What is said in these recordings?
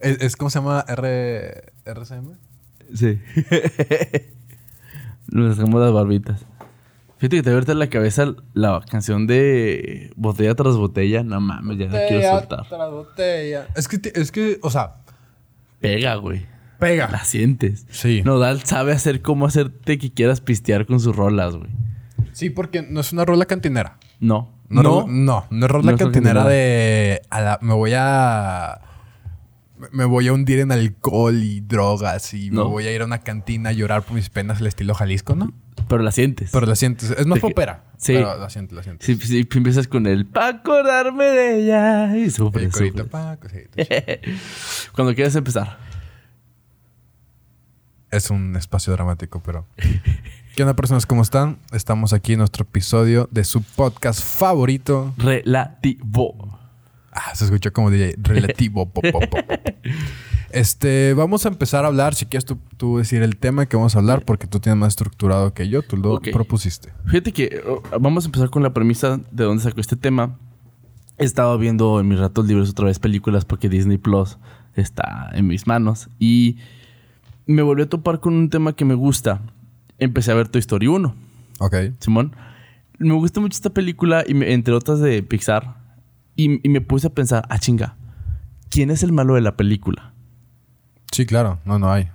¿Es, es- cómo se llama? R, ¿RCM? Sí. Nos dejamos las barbitas. Fíjate que te ahorita en la cabeza la canción de Botella tras Botella. No mames, ya la quiero soltar. Tras botella. Es que, es que, o sea, Pega, güey. pega. La sientes. Sí. Nodal sabe hacer cómo hacerte que quieras pistear con sus rolas, güey. Sí, porque no es una rola cantinera. No. No, No. no, no, es rola No cantinera de a la- me voy a me voy a hundir en alcohol y drogas y No. me voy a ir a una cantina a llorar por mis penas al estilo Jalisco, ¿no? Pero la sientes. Pero la sientes, es más popera. sí. Pero la sientes, la sientes. Si, si empiezas con el pa' acordarme de ella y El sufres, corito, sufres. pa, cosita, sí. Cuando quieras empezar. Es un espacio dramático, pero. ¿Qué onda, personas? ¿Cómo están? Estamos aquí en nuestro episodio de su podcast favorito. Relativo. Ah, se escuchó como DJ relativo. Este, vamos a empezar a hablar. Si quieres tú, tú decir el tema que vamos a hablar, porque tú tienes más estructurado que yo, tú lo propusiste. Fíjate que oh, vamos a empezar con la premisa de dónde sacó este tema. He estado viendo en mis ratos libres otra vez películas porque Disney Plus está en mis manos. Y me volví a topar con un tema que me gusta. Empecé a ver Toy Story 1. Ok. Simón. Me gusta mucho esta película, y me- entre otras de Pixar. Y, y me puse a pensar, ah, chinga, ¿quién es el malo de la película? Sí, claro. No, no hay.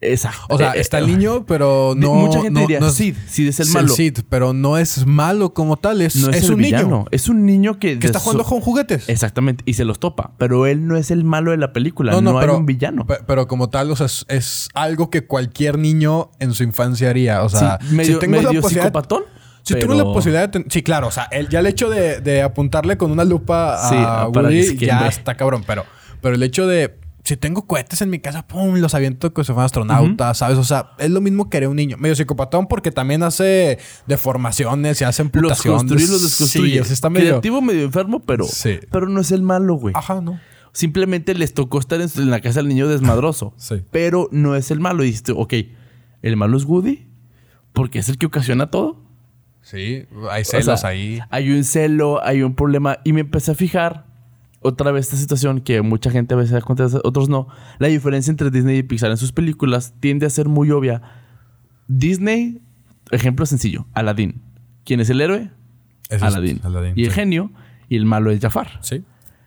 Esa. O sea, eh, está eh, el niño, pero no. Mucha gente no- diría, no es- Sid, Sid es el malo. Sid, pero no es malo como tal. Es, No es, un villano. niño Es un niño que... que está jugando su- con juguetes. Exactamente, y se los topa. Pero él no es el malo de la película. No, hay un villano. pe- Pero como tal, o sea, es, es algo que cualquier niño en su infancia haría. O sea, sí, medio, si tengo la medio psicopatón. Si pero- la posibilidad de... ten- Sí, claro. O sea, el, ya el hecho de, de apuntarle con una lupa a Sí, se Woody ya está cabrón. Pero, pero el hecho de... Si tengo cohetes en mi casa, pum, los aviento que se fueran astronautas, ¿sabes? O sea, es lo mismo que haría un niño. Medio psicopatón porque también hace deformaciones y hace Los amputaciones. construye y los desconstruye. Sí, o está medio... Creativo, medio enfermo, pero, Sí. pero no es el malo, güey. Ajá, ¿no? Simplemente les tocó estar en, la casa del niño desmadroso. Sí. Pero no es el malo. Y dijiste, ok, ¿el malo es Woody? Porque es el que ocasiona todo. Sí, hay O celos sea, ahí. Hay un celo, hay un problema. Y me empecé a fijar otra vez esta situación que mucha gente a veces da cuenta, otros no. La diferencia entre Disney y Pixar en sus películas tiende a ser muy obvia. Disney, ejemplo sencillo, Aladdin. ¿Quién es el héroe? Es Aladdin. Aladdin, Y el sí. genio y el malo es Jafar. Sí,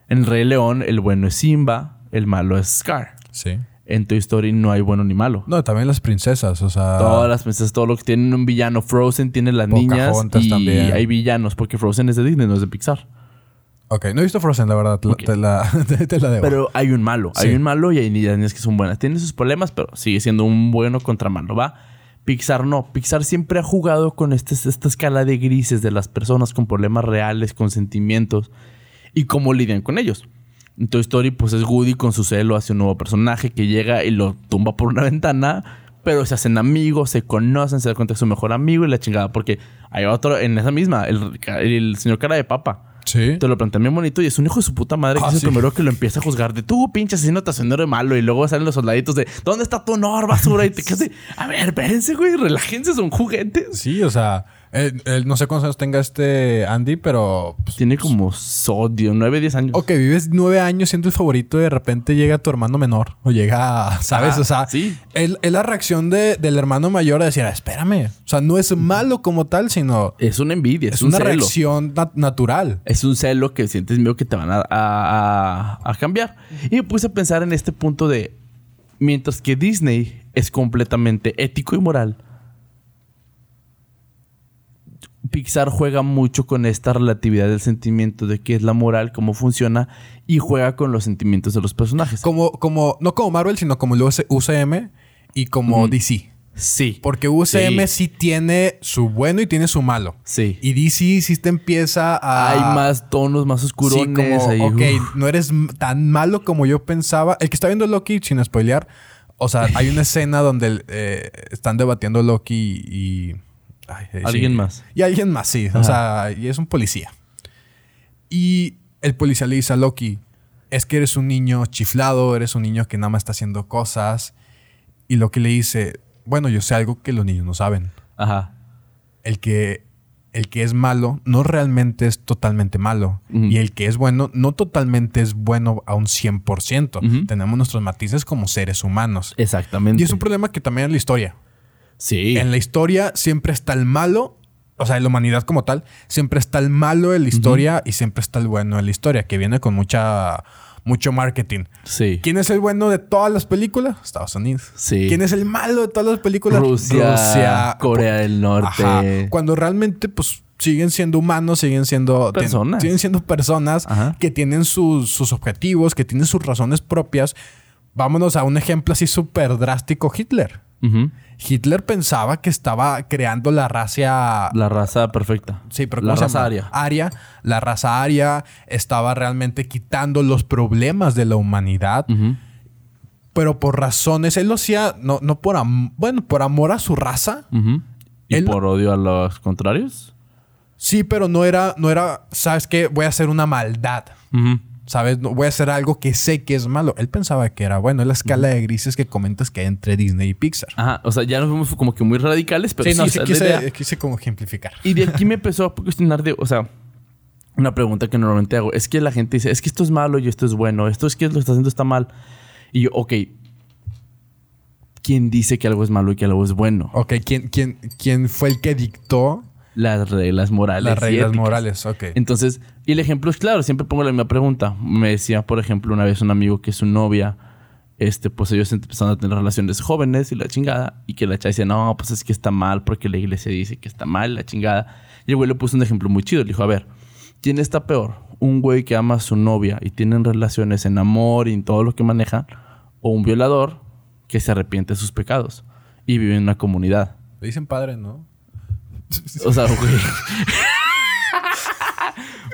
En El Rey León, el bueno es Simba, el malo es Scar. sí. En Toy Story no hay bueno ni malo. No, también las princesas, o sea... Todas las princesas, todo lo que tienen un villano. Frozen tiene las niñas Pocahontas y también. hay villanos porque Frozen es de Disney, no es de Pixar. Ok, no he visto Frozen, la verdad. te la-. Te, te la debo. Pero hay un malo, hay Sí. un malo y hay niñas que son buenas. Tiene sus problemas, pero sigue siendo un bueno contra malo, ¿va? Pixar no. Pixar siempre ha jugado con este- esta escala de grises de las personas con problemas reales, con sentimientos y cómo lidian con ellos. En Toy Story, pues es Woody con su celo hacia un nuevo personaje que llega y lo tumba por una ventana, pero se hacen amigos, se conocen, se da cuenta que es su mejor amigo y la chingada, porque hay otro en esa misma, el, el señor cara de papa. Sí. Te lo plantean bien bonito y es un hijo de su puta madre que Ah, es el sí. primero que lo empieza a juzgar de tú, pinche asesino de malo. Y luego salen los soldaditos de ¿dónde está tu honor, basura? Y te quedas de, a ver, espérense, güey, relájense, son juguetes. Sí, o sea... él no sé cuántos años tenga este Andy, pero... pues, Tiene como sodio, 9, 10 años. Ok, vives nueve años siendo el favorito y de repente llega tu hermano menor. O llega, ¿sabes? Ah, o sea, sí. es, es la reacción de- del hermano mayor a decir, "Ah, espérame. O sea, no es malo como tal, sino Es una envidia, es, es, un una celo. reacción nat- natural. Es un celo que sientes miedo que te van a- a cambiar. Y me puse a pensar en este punto de, mientras que Disney es completamente ético y moral, Pixar juega mucho con esta relatividad del sentimiento de qué es la moral, cómo funciona, y juega con los sentimientos de los personajes. Como, como, no como Marvel, sino como el UCM y como DC. Sí. Porque UCM Sí. sí. tiene su bueno y tiene su malo. Sí. Y DC sí te empieza a... Hay más tonos, más oscuros. Sí, como, ok, no eres tan malo como yo pensaba. El que está viendo Loki, sin spoilear, o sea, hay una escena donde eh, están debatiendo Loki y... ay, eh, sí. Alguien más. Y alguien más, sí. O sea, y es un policía. Y el policía le dice a Loki, es que eres un niño chiflado, eres un niño que nada más está haciendo cosas. Y Loki le dice, bueno, yo sé algo que los niños no saben. Ajá. El que el que es malo no realmente es totalmente malo. Y el que es bueno no totalmente es bueno a un 100%. Ujú. Tenemos nuestros matices como seres humanos. Exactamente. Y es un problema que también en la historia. Sí. En la historia siempre está el malo, o sea, en la humanidad como tal, siempre está el malo en la historia y siempre está el bueno en la historia, que viene con mucha mucho marketing. Sí. ¿Quién es el bueno de todas las películas? Estados Unidos. Sí. ¿Quién es el malo de todas las películas? Rusia, Corea del Norte. Ajá. Cuando realmente, pues, siguen siendo humanos, siguen siendo... Personas. Siguen siendo personas Ajá. que tienen sus, sus objetivos, que tienen sus razones propias. Vámonos a un ejemplo así súper drástico, Hitler. Hitler pensaba que estaba creando la raza... La raza perfecta. Sí, pero la ¿cómo se raza llama? aria. Aria. La raza aria estaba realmente quitando los problemas de la humanidad. Pero por razones... Él lo hacía... No, no por... am- bueno, por amor a su raza. ¿Y Él- por odio a los contrarios? Sí, pero no era... No era... ¿Sabes qué? Voy a hacer una maldad. ¿Sabes? No, voy a hacer algo que sé que es malo. Él pensaba que era bueno. Es la escala de grises que comentas que hay entre Disney y Pixar. Ajá. O sea, ya nos vemos como que muy radicales, pero sí, no, quise, quise como ejemplificar. Y de aquí me empezó a cuestionar de, o sea, una pregunta que normalmente hago. Es que la gente dice, es que esto es malo y esto es bueno. Esto es que lo está haciendo está mal. Y yo, ok. ¿Quién dice que algo es malo y que algo es bueno? Ok, ¿quién, quién, quién fue el que dictó Las reglas morales. las reglas morales? Ok. Entonces, y el ejemplo es claro, siempre pongo la misma pregunta. Me decía, por ejemplo, una vez un amigo que su novia, este, pues ellos empezaron a tener relaciones jóvenes y la chingada, y que la chava dice, no, pues es que está mal porque la iglesia dice que está mal, la chingada. Y el güey le puso un ejemplo muy chido. Le dijo, a ver, ¿quién está peor? ¿Un güey que ama a su novia y tienen relaciones en amor y en todo lo que maneja? ¿O un violador que se arrepiente de sus pecados y vive en una comunidad? Le dicen padre, ¿no? O sea, güey.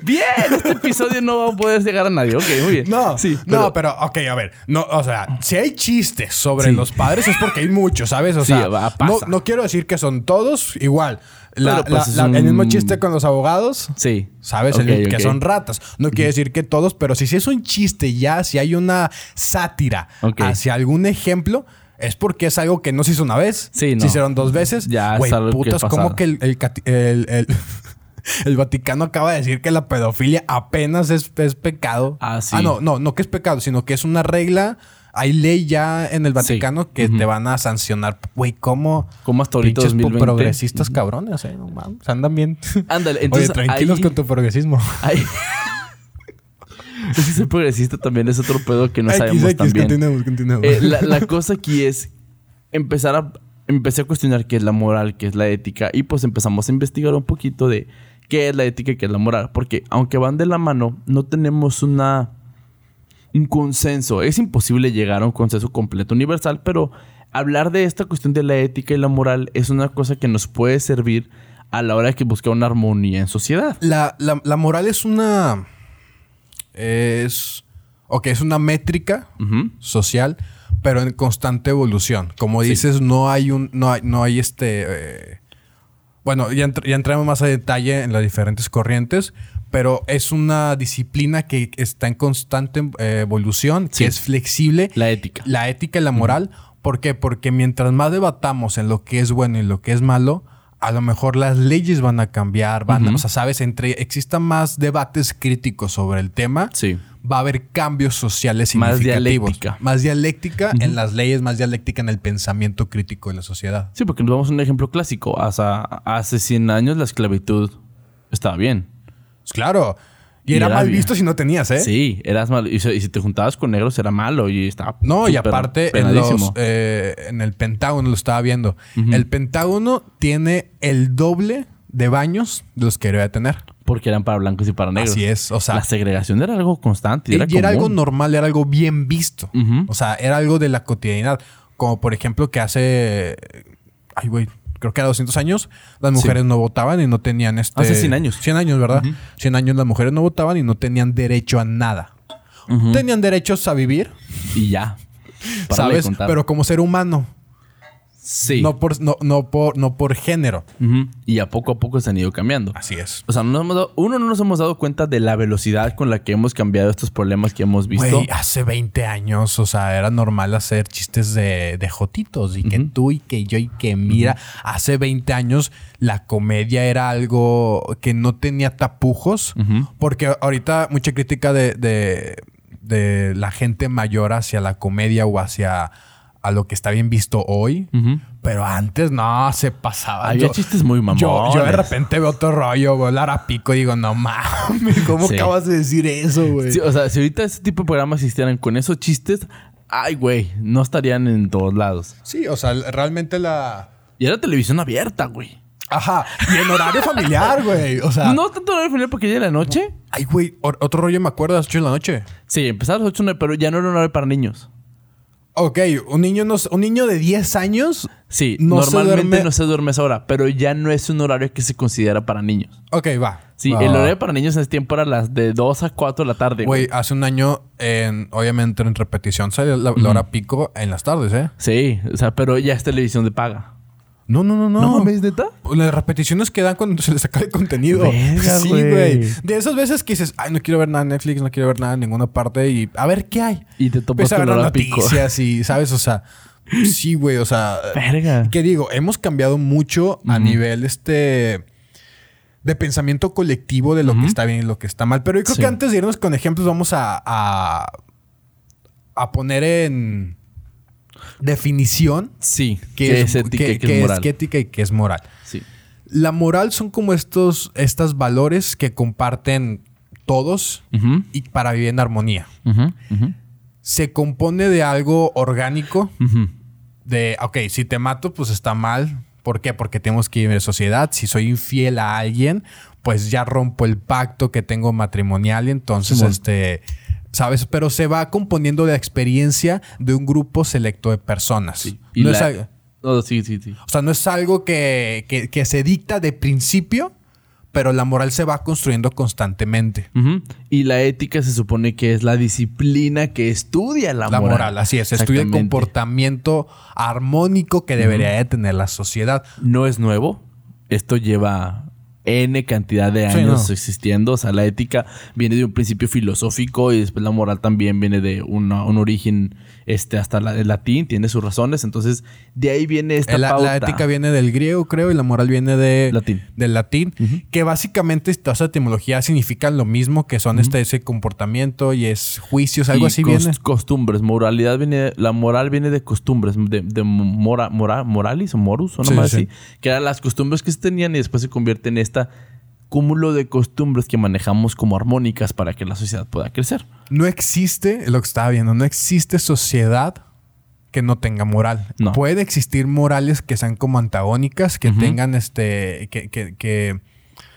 bien, este episodio no va a poder llegar a nadie. Ok, muy bien. No, sí, no, pero ok, a ver. No, o sea, si hay chistes sobre Sí. los padres es porque hay muchos, ¿sabes? O Sí, sea, va, no, no quiero decir que son todos igual. La- Pero, pues, la- un- El mismo chiste con los abogados. Sí. ¿Sabes? El- que son ratas. No quiere decir que todos, pero si, si es un chiste ya, si hay una sátira Ok. hacia algún ejemplo, es porque es algo que no se hizo una vez. Sí, no. Se hicieron dos veces. Ya Güey, que putas, es como que el, el el- el- el Vaticano acaba de decir que la pedofilia apenas es, es pecado. Ah, sí. no, no, no que es pecado, sino que es una regla. Hay ley ya en el Vaticano que te van a sancionar. Güey, ¿cómo? ¿Cómo hasta ahorita Pinches 2020? progresistas cabrones, eh. No mames, andan bien. Ándale, entonces. Oye, tranquilos ahí- con tu progresismo. ahí- es que ser progresista también es otro pedo que no X, sabemos X, también. continuemos, continuemos. Eh, la, la cosa aquí es empezar a... Empecé a cuestionar qué es la moral, qué es la ética. Y pues empezamos a investigar un poquito de qué es la ética y qué es la moral. Porque aunque van de la mano, no tenemos una... Un consenso. Es imposible llegar a un consenso completo universal, pero hablar de esta cuestión de la ética y la moral es una cosa que nos puede servir a la hora de que buscar una armonía en sociedad. La, la- la moral es una. Es. Ok, es una métrica social, pero en constante evolución. Como Sí. dices, no hay un. No hay, no hay este. eh, bueno, ya, entr- ya entramos más a detalle en las diferentes corrientes, pero es una disciplina que está en constante eh, evolución, Sí. que es flexible. La ética. La ética y la moral. ¿Por qué? Porque mientras más debatamos en lo que es bueno y lo que es malo, a lo mejor las leyes van a cambiar, van a- Ujú. o sea, sabes, entre existan más debates críticos sobre el tema, Sí. va a haber cambios sociales Más significativos. dialéctica. Más dialéctica en las leyes, más dialéctica en el pensamiento crítico de la sociedad. Sí, porque nos vamos a un ejemplo clásico. Hasta hace 100 años la esclavitud estaba bien. Pues claro. Y, Y era era mal visto si no tenías, ¿eh? Sí, eras malo. Y, si- te juntabas con negros era malo y estaba. No, y aparte en, los, eh, en el Pentágono lo estaba viendo. El Pentágono tiene el doble de baños de los que debería tener. Porque eran para blancos y para negros. Así es. O sea, la segregación era algo constante. Y, era, y era algo normal, era algo bien visto. O sea, era algo de la cotidianidad. Como por ejemplo que hace... Ay, güey. Creo que era 200 años. Las mujeres no votaban y no tenían este... Hace 100 años. 100 años, ¿verdad? 100 años las mujeres no votaban y no tenían derecho a nada. Tenían derechos a vivir, Y ya. ¿sabes? Pero como ser humano. Sí. No por, no, no por, no por género. Y a poco a poco se han ido cambiando. Así es. O sea, no nos hemos dado- uno, no nos hemos dado cuenta de la velocidad con la que hemos cambiado estos problemas que hemos visto. Hace 20 años, o sea, era normal hacer chistes de, de jotitos y que tú y que yo y que mira, hace 20 años la comedia era algo que no tenía tapujos, porque ahorita mucha crítica de, de, de la gente mayor hacia la comedia o hacia a lo que está bien visto hoy. Pero antes no, se pasaba. Había chistes muy mamones. Yo, yo de repente veo otro rollo, veo Lara Pico y digo, no mames, ¿cómo Sí. acabas de decir eso, güey? Sí, o sea, si ahorita ese tipo de programas existieran con esos chistes, ay, güey, no estarían en todos lados. Sí, o sea, realmente la. Y era televisión abierta, güey. Ajá. Y en horario familiar, güey. O sea. No tanto horario familiar porque ya era la noche. Ay, güey. Otro rollo me acuerdo a las 8 de la noche. Sí, empezaba a las 8, nueve, pero ya no era un horario para niños. Ok, un niño, no, un niño de 10 años. Sí, No se normalmente duerme- no se duerme esa hora, pero ya no es un horario que se considera para niños. Ok, va. Sí, Va, el va, horario para niños en ese tiempo era las de 2 a 4 de la tarde. güey. Hace un año, en, obviamente en repetición, sale la, la hora pico en las tardes, ¿eh? Sí, o sea, pero ya es televisión de paga. No, no, no, no. ¿No mames, neta? Las repeticiones que dan cuando se les acaba el contenido. Sí, güey. De esas veces que dices, ay, no quiero ver nada en Netflix, no quiero ver nada en ninguna parte y a ver qué hay. Y te topas con las noticias y, ¿sabes? O sea, sí, güey, o sea. Verga. ¿Qué digo? Hemos cambiado mucho a nivel este. De pensamiento colectivo de lo que está bien y lo que está mal. Pero yo creo Sí. que antes de irnos con ejemplos, vamos a, a, a poner en definición Sí, qué que es ética y que qué es moral. ética y qué es moral. Sí. La moral son como estos, estos valores que comparten todos y para vivir en armonía. Se compone de algo orgánico, de, ok, si te mato, pues está mal. ¿Por qué? Porque tenemos que vivir en sociedad. Si soy infiel a alguien, pues ya rompo el pacto que tengo matrimonial y entonces, este, ¿sabes? Pero se va componiendo de la experiencia de un grupo selecto de personas. Sí. Y No la- es algo- Oh, sí, sí, sí. o sea, no es algo que, que- que se dicta de principio, pero la moral se va construyendo constantemente. Y la ética se supone que es la disciplina que estudia la, La, moral. moral. así es. Estudia el comportamiento armónico que debería de tener la sociedad. No es nuevo. Esto lleva N cantidad de Sí, años no. existiendo. O sea, la ética viene de un principio filosófico y después la moral también viene de una- un origen este, hasta la- el latín, tiene sus razones. Entonces, de ahí viene esta La, la ética viene del griego, creo, y la moral viene de, Latín. del latín, que básicamente todas las etimologías significan lo mismo, que son este, ese comportamiento y es juicios, algo Y así cos- viene. Costumbres. Moralidad viene... de- La moral viene de costumbres. De, de mora, mora- moralis o morus o Sí, no más sí, así. Que eran las costumbres que se tenían y después se convierte en esta cúmulo de costumbres que manejamos como armónicas para que la sociedad pueda crecer. No existe, lo que estaba viendo, no existe sociedad que no tenga moral. No. Puede existir morales que sean como antagónicas, que tengan este, que, que- que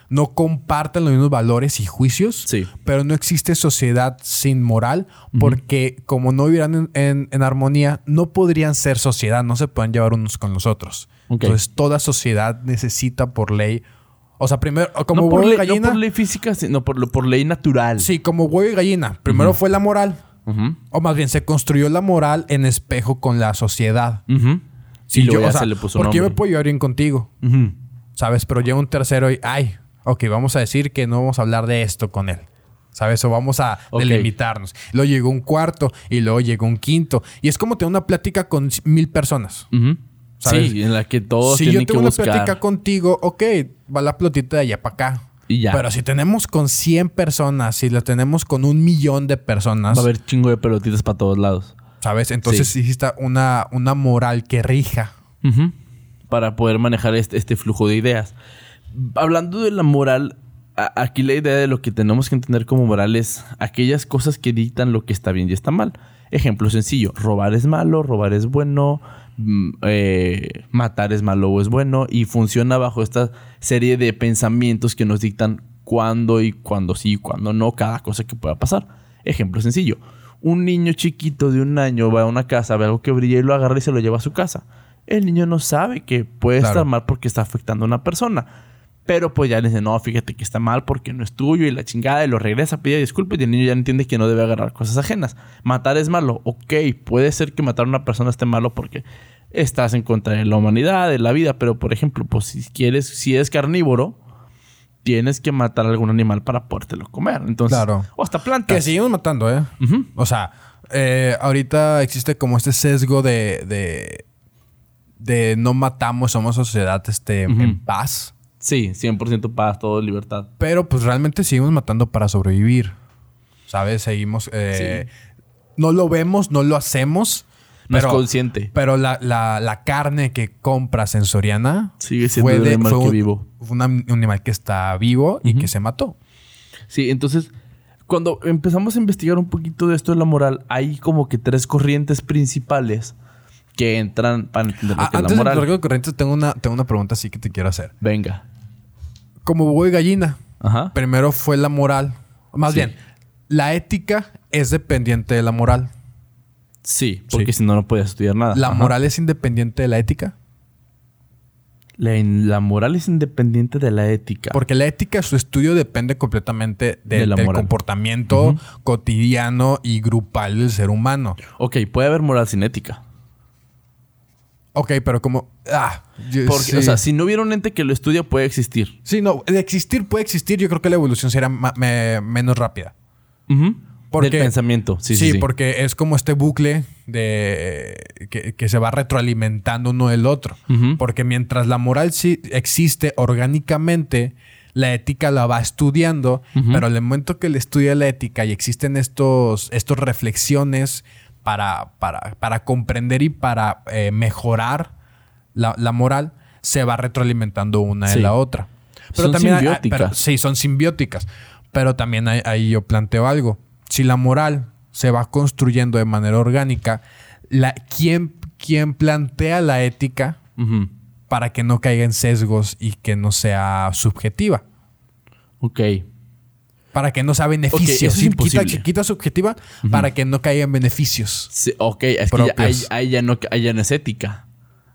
no compartan los mismos valores y juicios, Sí. pero no existe sociedad sin moral porque como no vivieran en, en- en armonía, no podrían ser sociedad, no se pueden llevar unos con los otros. Entonces toda sociedad necesita por ley, o sea, primero, como no, por huevo y ley, no gallina. por ley física, sino por, ley natural. Sí, como huevo y gallina. Primero fue la moral. O más bien, se construyó la moral en espejo con la sociedad. ujú. Si y luego yo, ya o sea, se le puso porque yo me nombre. puedo llevar bien contigo. ¿sabes? Pero llega un tercero y, ay, ok, vamos a decir que no vamos a hablar de esto con él. ¿Sabes? O vamos a delimitarnos. Luego llegó un cuarto y luego llegó un quinto. Y es como tener una plática con mil personas. Sí, en la que todos si yo tienen que tengo una buscar. plática contigo, ok, va la plotita de allá para acá. Y ya. Pero si tenemos con 100 personas, si la tenemos con un millón de personas, Va a haber chingo de pelotitas para todos lados. ¿sabes? Entonces sí está una, una moral que rija. Para poder manejar este, este flujo de ideas. Hablando de la moral, a- aquí la idea de lo que tenemos que entender como moral es aquellas cosas que dictan lo que está bien y está mal. Ejemplo sencillo, robar es malo, robar es bueno, eh, matar es malo o es bueno y funciona bajo esta serie de pensamientos que nos dictan cuándo y cuándo sí y cuándo no cada cosa que pueda pasar. Ejemplo sencillo, un niño chiquito de un año va a una casa, ve algo que brilla y lo agarra y se lo lleva a su casa. El niño no sabe que puede Claro. estar mal porque está afectando a una persona. Pero pues ya le dice, no, fíjate que está mal porque no es tuyo y la chingada y lo regresa, pide disculpas y el niño ya entiende que no debe agarrar cosas ajenas. Matar es malo. Ok, puede ser que matar a una persona esté malo porque estás en contra de la humanidad, de la vida. Pero, por ejemplo, pues si quieres, si eres carnívoro, tienes que matar a algún animal para podértelo comer. Entonces, Claro. o hasta plantas. Que seguimos matando, ¿eh? O sea, eh, ahorita existe como este sesgo de, de, de no matamos, somos sociedad este, en paz. Sí, 100% paz, todo libertad. Pero pues realmente seguimos matando para sobrevivir. ¿Sabes? Seguimos... eh, No lo vemos, no lo hacemos. No pero, es consciente. Pero la, la- la carne que compras en Soriana... Sigue siendo un animal fue que un, vivo. un un animal que está vivo y que se mató. Sí, entonces, cuando empezamos a investigar un poquito de esto de la moral, hay como que tres corrientes principales que entran para entender lo Ah, que es antes la de moral. de corrientes, tengo una, tengo una pregunta así que te quiero hacer. Venga. Como huevo y gallina, Ajá. primero fue la moral. Más Sí. bien, la ética es dependiente de la moral. Sí, porque Sí. si no, no podías estudiar nada. ¿La Ajá. moral es independiente de la ética? La, la moral es independiente de la ética. Porque la ética, su estudio depende completamente De del, la del moral. comportamiento cotidiano y grupal del ser humano. Ok, puede haber moral sin ética. Ok, pero como... Ah, yo- Porque, sí. o sea, si no hubiera un ente que lo estudia, puede existir. Sí, no, de existir puede existir. Yo creo que la evolución será me- menos rápida. Ujú. Porque- Del pensamiento. Sí, Sí, sí, porque es como este bucle de que, que se va retroalimentando uno del otro. Porque mientras la moral sí existe orgánicamente, la ética la va estudiando, pero al momento que le estudia la ética y existen estos, estos reflexiones para, para, para comprender y para eh, mejorar la, la moral, se va retroalimentando una Sí. de la otra. Son hay- simbióticas. pero- sí, son simbióticas. Pero también ahí, ahí yo planteo algo. Si la moral se va construyendo de manera orgánica, la, ¿quién, quién plantea la ética para que no caiga en sesgos y que no sea subjetiva? Ok. Para que no sea Ok, beneficio. eso es Sí, quita, imposible. quita subjetiva para que no caiga en beneficios. Sí, ok, es que ahí, ya no, ahí ya no es ética.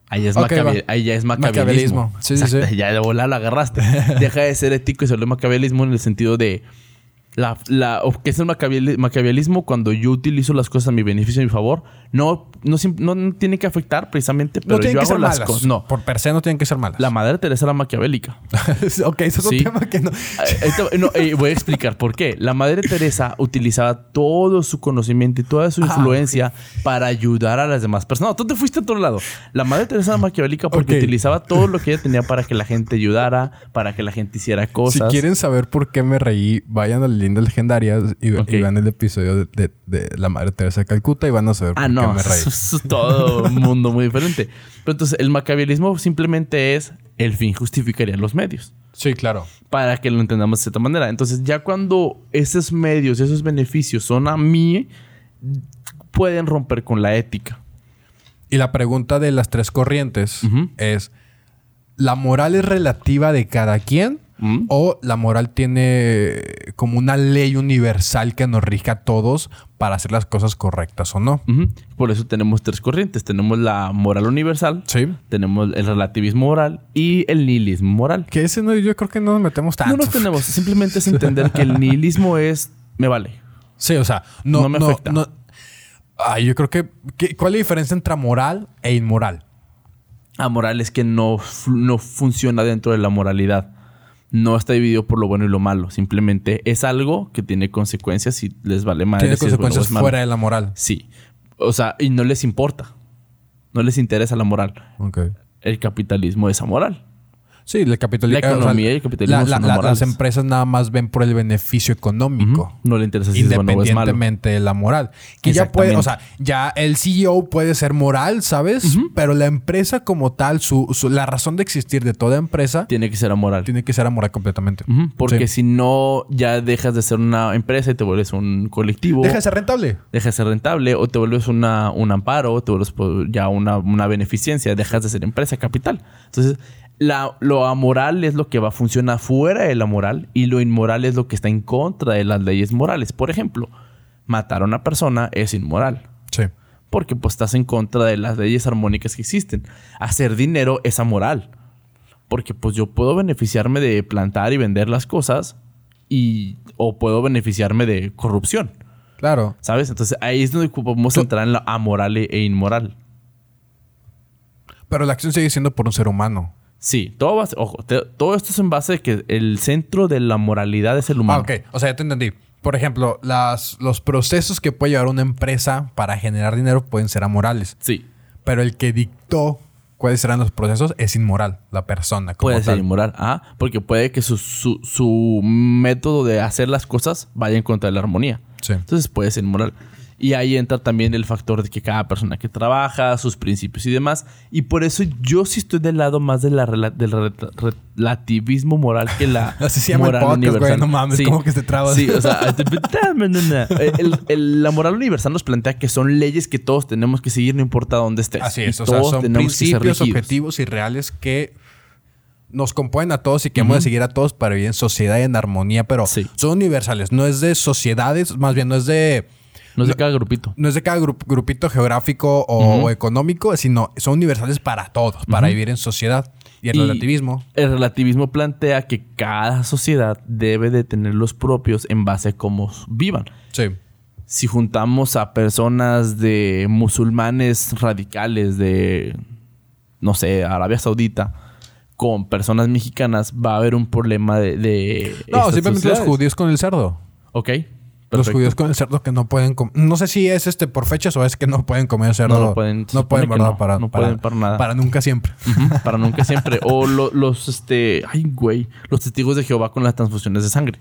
Ahí, es Ok, macabe- va. ahí ya es Maquiavelismo. maquiavelismo. Sí, sí, Exacto, sí. Ya de volar lo agarraste. Deja de ser ético y se vuelve maquiavelismo en el sentido de... La, la, o ¿Qué es el maquiaveli- maquiavelismo? Cuando yo utilizo las cosas a mi beneficio y a mi favor. No, no, no, no tiene que afectar precisamente, pero no tienen yo que hago ser las malas. cosas. No. Por per se no tienen que ser malas. La madre Teresa era maquiavélica. ok, eso es Sí. un tema que no. Eh, no, eh, voy a explicar por qué. La madre Teresa utilizaba todo su conocimiento y toda su Ah, influencia para ayudar a las demás personas. No, tú te fuiste a otro lado. La madre Teresa era maquiavélica porque Ok. utilizaba todo lo que ella tenía para que la gente ayudara, para que la gente hiciera Si cosas. quieren saber por qué me reí, vayan a Leyendas Legendarias y, ve- Ok. y vean el episodio de, de- de la Madre Teresa de Calcuta y van a saber Ah, por no, qué me reí. es todo un mundo muy diferente. Pero entonces, el maquiavelismo simplemente es el fin justificaría los medios. Sí, claro. para que lo entendamos de cierta manera. Entonces, ya cuando esos medios, esos beneficios son a mí, pueden romper con la ética. Y la pregunta de las tres corrientes es: ¿la moral es relativa de cada quien? ¿Mm? ¿O la moral tiene como una ley universal que nos rija a todos para hacer las cosas correctas o no? Por eso tenemos tres corrientes. Tenemos la moral universal, Sí. tenemos el relativismo moral y el nihilismo moral. Que ese no, yo creo que no nos metemos tanto. No nos tenemos, simplemente es entender que el nihilismo es me vale. Sí, o sea, no, No me no, afecta. no- Ay, yo creo que, que- ¿Cuál es la diferencia entre moral e inmoral? Amoral es que no, no funciona dentro de la moralidad. No está dividido por lo bueno y lo malo. Simplemente es algo que tiene consecuencias y les vale madre. Tiene si bueno consecuencias fuera de la moral. Sí. O sea, y no les importa. No les interesa la moral. Ok. El capitalismo es amoral. Sí, el capitalismo. La economía y el capitalismo la-. Las empresas nada más ven por el beneficio económico. No le interesa si es bueno o es malo. Independientemente de la moral. Que ya puede, o sea, ya el CEO puede ser moral, ¿sabes? Pero la empresa como tal, su, su- la razón de existir de toda empresa Tiene que ser amoral. tiene que ser amoral completamente. Porque Sí. si no, ya dejas de ser una empresa y te vuelves un colectivo. Deja de ser rentable. dejas de ser rentable o te vuelves una, un amparo o te vuelves pues, ya una, una beneficencia, dejas de ser empresa capital. Entonces, la- lo amoral es lo que va a funcionar fuera de la moral y lo inmoral es lo que está en contra de las leyes morales. Por ejemplo, matar a una persona es inmoral. Sí. Porque pues estás en contra de las leyes armónicas que existen. Hacer dinero es amoral. Porque pues yo puedo beneficiarme de plantar y vender las cosas y o puedo beneficiarme de corrupción. Claro. ¿Sabes? Entonces ahí es donde podemos Tú- entrar en la amoral e inmoral. Pero la acción sigue siendo por un ser humano. Sí, todo, va- ojo, te- todo esto es en base de que el centro de la moralidad es el humano. Ah, ok. O sea, ya te entendí. Por ejemplo, las, los procesos que puede llevar una empresa para generar dinero pueden ser amorales. Sí, Pero el que dictó cuáles serán los procesos es inmoral, la persona. Como puede ser inmoral. Ah, porque puede que su, su, su método de hacer las cosas vaya en contra de la armonía. Sí. Entonces puede ser inmoral. Y ahí entra también el factor de que cada persona que trabaja, sus principios y demás. Y por eso yo sí estoy del lado más de la rela- del rela- relativismo moral que la Así se llama el moral güey. universal. No mames, ¿cómo que te trabas? Sí, o sea, el- el- la moral universal nos plantea que son leyes que todos tenemos que seguir no importa dónde estés. Así Y es. O sea, todos son tenemos principios, objetivos y reales que nos componen a todos y que hemos de seguir a todos para vivir en sociedad y en armonía, pero Sí. son universales. No es de sociedades, más bien no es de... No es de cada grupito. No es de cada grup- grupito geográfico o, económico, sino son universales para todos, para vivir en sociedad. Y el Y relativismo. El relativismo plantea que cada sociedad debe de tener los propios en base a cómo vivan. Sí. Si juntamos a personas de musulmanes radicales de, no sé, Arabia Saudita, con personas mexicanas, va a haber un problema de... de No, simplemente los judíos con el cerdo. Ok. Los judíos con el cerdo que no pueden comer. No sé si es este por fechas o es que no pueden comer cerdo. No pueden, No pueden, ¿verdad? no. Para, No para- pueden para nada. Para nunca siempre. Para nunca siempre. O lo- los, este... Ay, güey. Los testigos de Jehová con las transfusiones de sangre.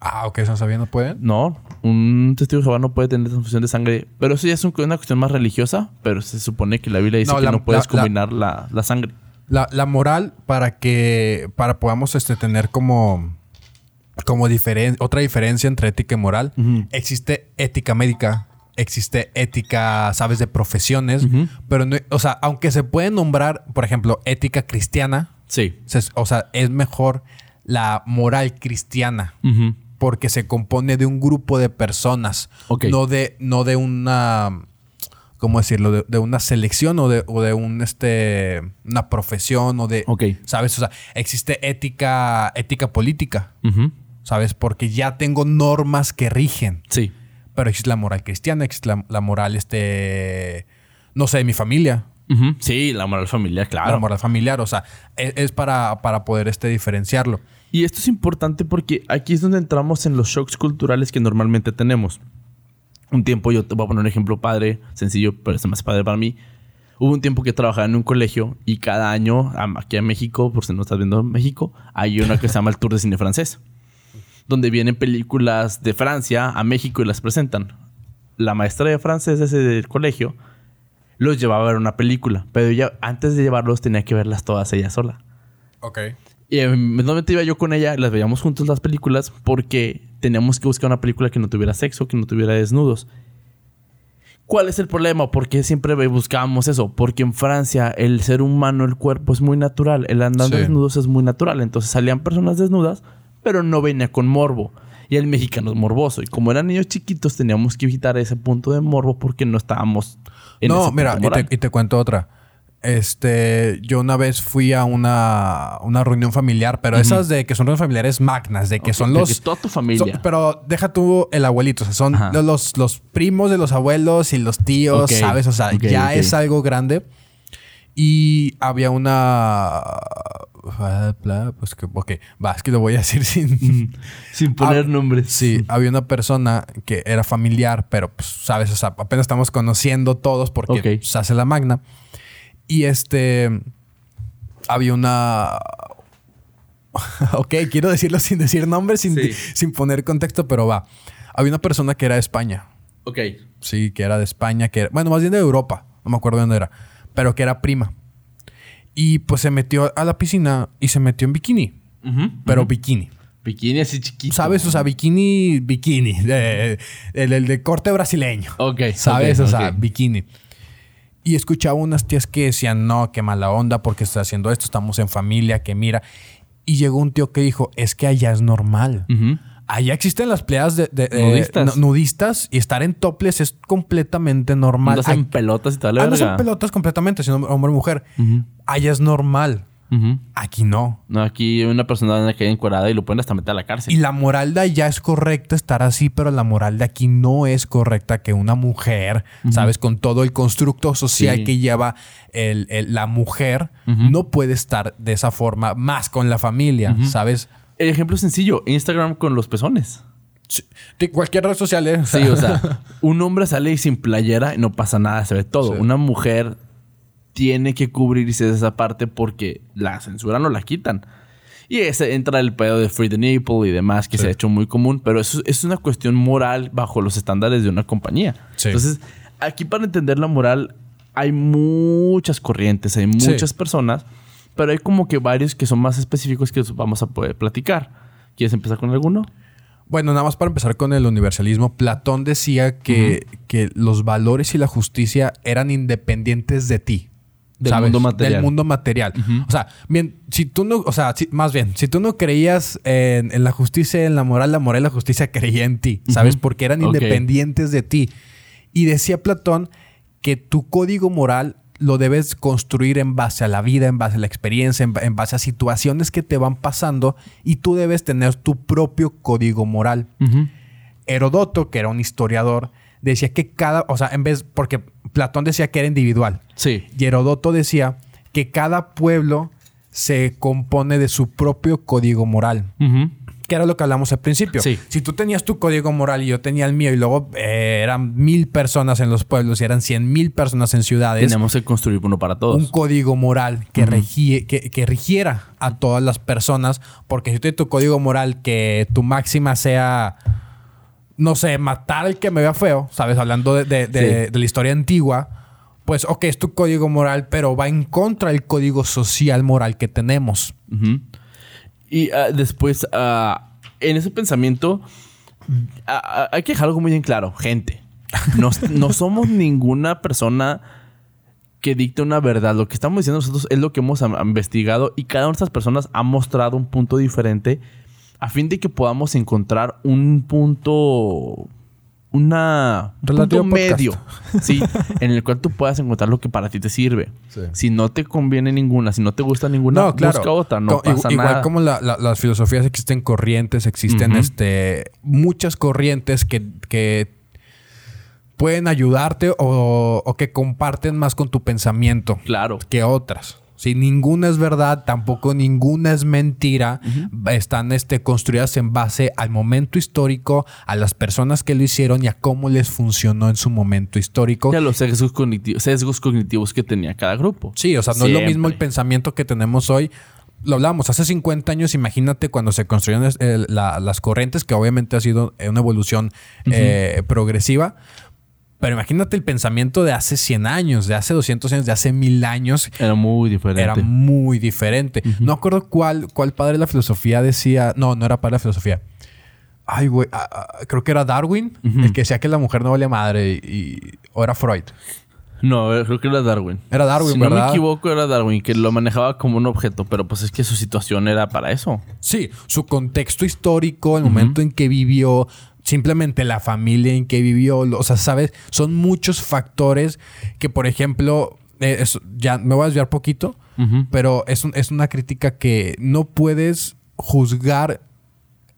Ah, ok, sabía, no pueden. No, un testigo de Jehová no puede tener transfusión de sangre. Pero eso ya es un- una cuestión más religiosa. Pero se supone que la Biblia dice No, que no puedes la- combinar la, la sangre. La, la moral para que para podamos este, tener como como diferen- otra diferencia entre ética y moral existe ética médica existe ética sabes de profesiones pero no, o sea aunque se puede nombrar por ejemplo ética cristiana Sí. se- o sea es mejor la moral cristiana porque se compone de un grupo de personas, Ok. no de no de una ¿cómo decirlo? De, de una selección o de, o de un este una profesión o de Ok. ¿sabes? O sea, existe ética ética política, Ujú. ¿Sabes? Porque ya tengo normas que rigen, Sí. pero existe la moral cristiana, existe la, la moral este no sé, de mi familia. Sí, la moral familiar, la claro. moral familiar, o sea, es, es para, para poder este diferenciarlo. Y esto es importante porque aquí es donde entramos en los shocks culturales que normalmente tenemos. Un tiempo, yo te voy a poner un ejemplo padre, sencillo, pero es más padre para mí. Hubo un tiempo que trabajaba en un colegio y cada año, aquí en México, por si no estás viendo México, hay una que se llama el Tour de Cine Francés, donde vienen películas de Francia a México y las presentan. La maestra de francés de ese del colegio los llevaba a ver una película, pero ella antes de llevarlos tenía que verlas todas ella sola. Ok. Y normalmente iba yo con ella, las veíamos juntos las películas porque teníamos que buscar una película que no tuviera sexo, que no tuviera desnudos. ¿Cuál es el problema? ¿Por qué siempre buscábamos eso? Porque en Francia el ser humano, el cuerpo es muy natural. El andar Sí. desnudos es muy natural. Entonces salían personas desnudas, pero no venía con morbo. Y el mexicano es morboso. Y como eran niños chiquitos, teníamos que evitar ese punto de morbo porque no estábamos en no, ese mira, punto y te, moral. y te cuento otra. Este, yo una vez fui a una, una reunión familiar, pero esas de que son reuniones familiares magnas, de que son de los. que toda tu familia. son- pero deja tú el abuelito, o sea, son los, los primos de los abuelos y los tíos, ¿sabes? O sea, ya es algo grande. Y había una. Pues que, ok, va, es que lo voy a decir sin. Sin poner Ah, nombres. Sí, había una persona que era familiar, pero pues, sabes, o sea, apenas estamos conociendo todos porque Ok. se hace la magna. Y este. Había una. ok, quiero decirlo sin decir nombres, sin, Sí. sin poner contexto, pero va. Había una persona que era de España. Ok. Sí, que era de España, que era, bueno, más bien de Europa, no me acuerdo de dónde era, pero que era prima. Y pues se metió a la piscina y se metió en bikini, pero bikini. Bikini así chiquito. ¿Sabes? O sea, bikini, bikini, de- el, el de corte brasileño. Ok. ¿Sabes? o sea, bikini. Y escuchaba unas tías que decían, no, qué mala onda porque está haciendo esto, estamos en familia, que mira. Y llegó un tío que dijo, es que allá es normal. Ujú. Allá existen las playas de, de- de- Nudistas. nu- nudistas y estar en topless es completamente normal. Andas en pelotas y tal, Andas en pelotas completamente, siendo hombre o mujer. Allá es normal. Aquí no. No, aquí una persona queda encuadrada y lo pueden hasta meter a la cárcel. Y la moral de allá es correcta estar así, pero la moral de aquí no es correcta que una mujer, ¿sabes? Con todo el constructo social Sí. que lleva el- el- la mujer, no puede estar de esa forma más con la familia, ¿sabes? El ejemplo sencillo, Instagram con los pezones. Sí, de cualquier red social, ¿eh? Sí, o sea, un hombre sale sin playera y no pasa nada, se ve todo. Sí. Una mujer tiene que cubrirse esa parte porque la censura no la quitan. Y ese entra el pedo de free the nipple y demás, que Sí. se ha hecho muy común, pero eso es una cuestión moral bajo los estándares de una compañía. Sí. Entonces, aquí para entender la moral hay muchas corrientes, hay muchas personas, pero hay como que varios que son más específicos que vamos a poder platicar. ¿Quieres empezar con alguno? Bueno, nada más para empezar con el universalismo, Platón decía que, que los valores y la justicia eran independientes de ti. Del mundo material. Del mundo material. O sea, bien, si tú no, o sea, si- más bien, si tú no creías en, en la justicia, en la moral, la moral y la justicia creía en ti, ¿sabes? Porque eran independientes de ti. Y decía Platón que tu código moral lo debes construir en base a la vida, en base a la experiencia, en, ba- en base a situaciones que te van pasando y tú debes tener tu propio código moral. Herodoto, que era un historiador, decía que cada, o sea, en vez, porque Platón decía que era individual Sí. y Herodoto decía que cada pueblo se compone de su propio código moral. Que era lo que hablamos al principio. Sí. Si tú tenías tu código moral y yo tenía el mío y luego eh, eran mil personas en los pueblos y eran cien mil personas en ciudades, Tenemos que construir uno para todos. un código moral que, regie- que, que rigiera a todas las personas. Porque si tú tienes tu código moral que tu máxima sea, no sé, matar al que me vea feo, ¿sabes? Hablando de, de- de- Sí. de la historia antigua, pues ok, es tu código moral, pero va en contra del código social moral que tenemos. Ujú. Y ah, después, ah, en ese pensamiento, ah, hay que dejar algo muy en claro. Gente, no, no somos ninguna persona que dicte una verdad. Lo que estamos diciendo nosotros es lo que hemos investigado y cada una de estas personas ha mostrado un punto diferente a fin de que podamos encontrar un punto... Una... un Relativo punto podcast. medio. Sí, en el cual tú puedas encontrar lo que para ti te sirve. Sí. Si no te conviene ninguna, si no te gusta ninguna, No, claro. busca otra, no pasa igu- igual nada. como la- la- las filosofías existen corrientes, existen este, muchas corrientes que, que pueden ayudarte o, o que comparten más con tu pensamiento Claro. que otras. Si ninguna es verdad, tampoco ninguna es mentira. Están este, construidas en base al momento histórico, a las personas que lo hicieron y a cómo les funcionó en su momento histórico. Y a los sesgos cognitivos, sesgos cognitivos que tenía cada grupo. Sí, o sea, no es lo mismo el pensamiento que tenemos hoy. Lo hablamos hace 50 años, imagínate cuando se construyeron eh, la- las corrientes, que obviamente ha sido una evolución eh, progresiva. Pero imagínate el pensamiento de hace 100 años, de hace 200 años, de hace 1000 años. Era muy diferente. Era muy diferente. No acuerdo cuál, cuál padre de la filosofía decía. No, no era padre de la filosofía. Ay, güey. creo que era Darwin, el que decía que la mujer no valía madre. Y, y- o era Freud. No, eh, creo que era Darwin. Era Darwin, si no ¿verdad? me equivoco, era Darwin, que lo manejaba como un objeto, pero pues es que su situación era para eso. Sí, su contexto histórico, el momento en que vivió, simplemente la familia en que vivió, o sea, ¿sabes? Son muchos factores que, por ejemplo, eh, es- ya me voy a desviar poquito, pero es, un- es una crítica que no puedes juzgar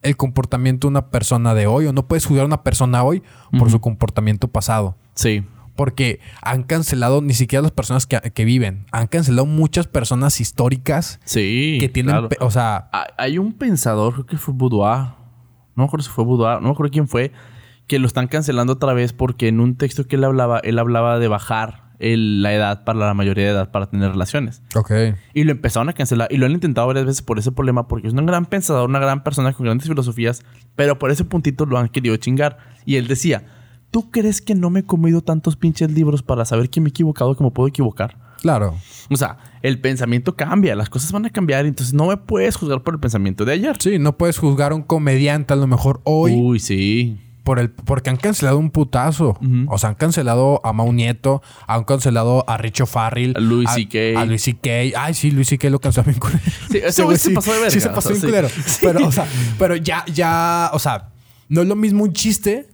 el comportamiento de una persona de hoy o no puedes juzgar a una persona hoy por su comportamiento pasado. Sí. Porque han cancelado ni siquiera las personas que, que viven, han cancelado muchas personas históricas Sí. que tienen, claro. o sea, Ha- Hay un pensador, creo que fue Boudoir. No me acuerdo si fue Boudoir, no me acuerdo quién fue, que lo están cancelando otra vez porque en un texto que él hablaba, él hablaba de bajar el- la edad para la mayoría de edad para tener relaciones. ok. Y lo empezaron a cancelar. Y lo han intentado varias veces por ese problema, porque es un gran pensador, una gran persona con grandes filosofías, pero por ese puntito lo han querido chingar. Y él decía, ¿tú crees que no me he comido tantos pinches libros para saber que me he equivocado, me puedo equivocar? Claro. O sea, el pensamiento cambia, las cosas van a cambiar, entonces no me puedes juzgar por el pensamiento de ayer. Sí, no puedes juzgar a un comediante a lo mejor hoy Uy, sí. por el, porque han cancelado un putazo. O sea, han cancelado a Mau Nieto, han cancelado a Richo Farrell, A Louis a- C.K.. A Louis C.K. Ay, sí, Louis C.K. lo canceló bien culero. Sí, ese güey se pasó de verga, Sí, se o pasó sea, bien sí. culero. Sí. Pero, o sea, pero ya, ya, o sea, no es lo mismo un chiste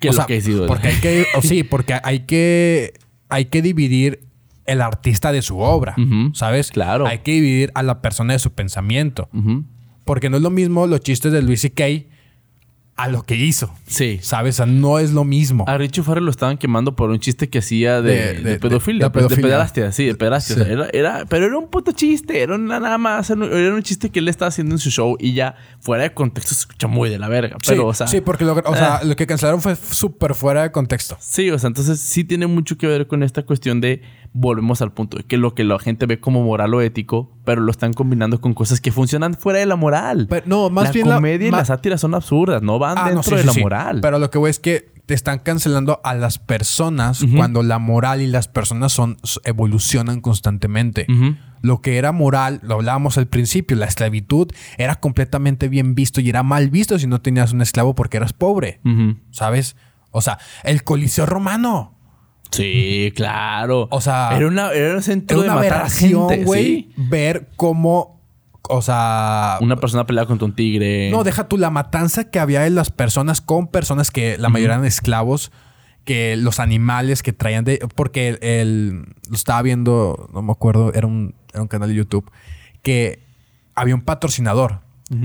Que o lo sea, que ha sido. Porque hay que, o sí, porque hay que, hay que dividir el artista de su obra. ¿sabes? Claro. Hay que dividir a la persona de su pensamiento. Porque no es lo mismo los chistes de Luis C.K. a lo que hizo. Sí. ¿Sabes? O sea, no es lo mismo. A Richie Farrell lo estaban quemando por un chiste que hacía de, De- de, pedofilia. de pederastia, sí, de pederastia. Sí. O sea, era, era- pero era un puto chiste. Era una- nada más. Era un, chiste que él estaba haciendo en su show y ya fuera de contexto se escucha muy de la verga. Pero, sí, o sea. sí, porque lo, o sea, eh. lo que cancelaron fue súper fuera de contexto. Sí, o sea, entonces sí tiene mucho que ver con esta cuestión de volvemos al punto de que lo que la gente ve como moral o ético, pero lo están combinando con cosas que funcionan fuera de la moral. Pero, no, más la bien la- comedia y ma- la sátira son absurdas, no van Ah, no, dentro sí, de sí, la sí. moral. Pero lo que voy es que te están cancelando a las personas cuando la moral y las personas son evolucionan constantemente. Lo que era moral, lo hablábamos al principio, la esclavitud era completamente bien visto y era mal visto si no tenías un esclavo porque eras pobre. ¿sabes? O sea, el Coliseo romano. Sí, claro. O sea, era, una, era un centro Era de matar aberración, gente, güey, sí. ver cómo, o sea, Una persona peleaba contra un tigre. No, deja tú la matanza que había de las personas con personas que la mayoría eran esclavos, que los animales que traían de. Porque el, el- lo estaba viendo, no me acuerdo, era un, era un canal de YouTube, que había un patrocinador.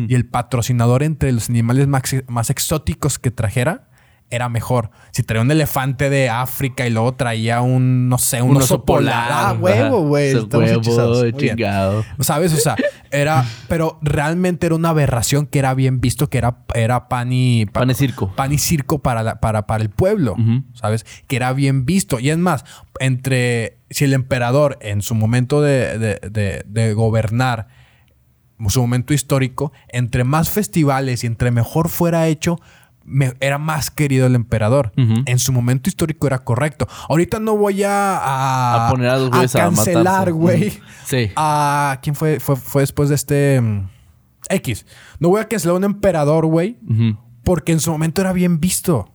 Y el patrocinador entre los animales más, más exóticos que trajera era mejor. Si traía un elefante de África y luego traía un, no sé, un, oso, polar. Ah, huevo, güey. Huevo, chingado. ¿Sabes? O sea, era. Pero realmente era una aberración que era bien visto, que era, era pan y. pa- Pan y circo. Pan y circo para, la- para, para el pueblo. ¿Sabes? Que era bien visto. Y es más, entre. Si el emperador en su momento de, de- de- de gobernar, su momento histórico, entre más festivales y entre mejor fuera hecho. Me- era más querido el emperador. En su momento histórico era correcto. Ahorita no voy a, a, A poner a los a cancelar, güey. Sí. a quién fue fue, fue después de este mm, X. No voy a cancelar a un emperador, güey, porque en su momento era bien visto.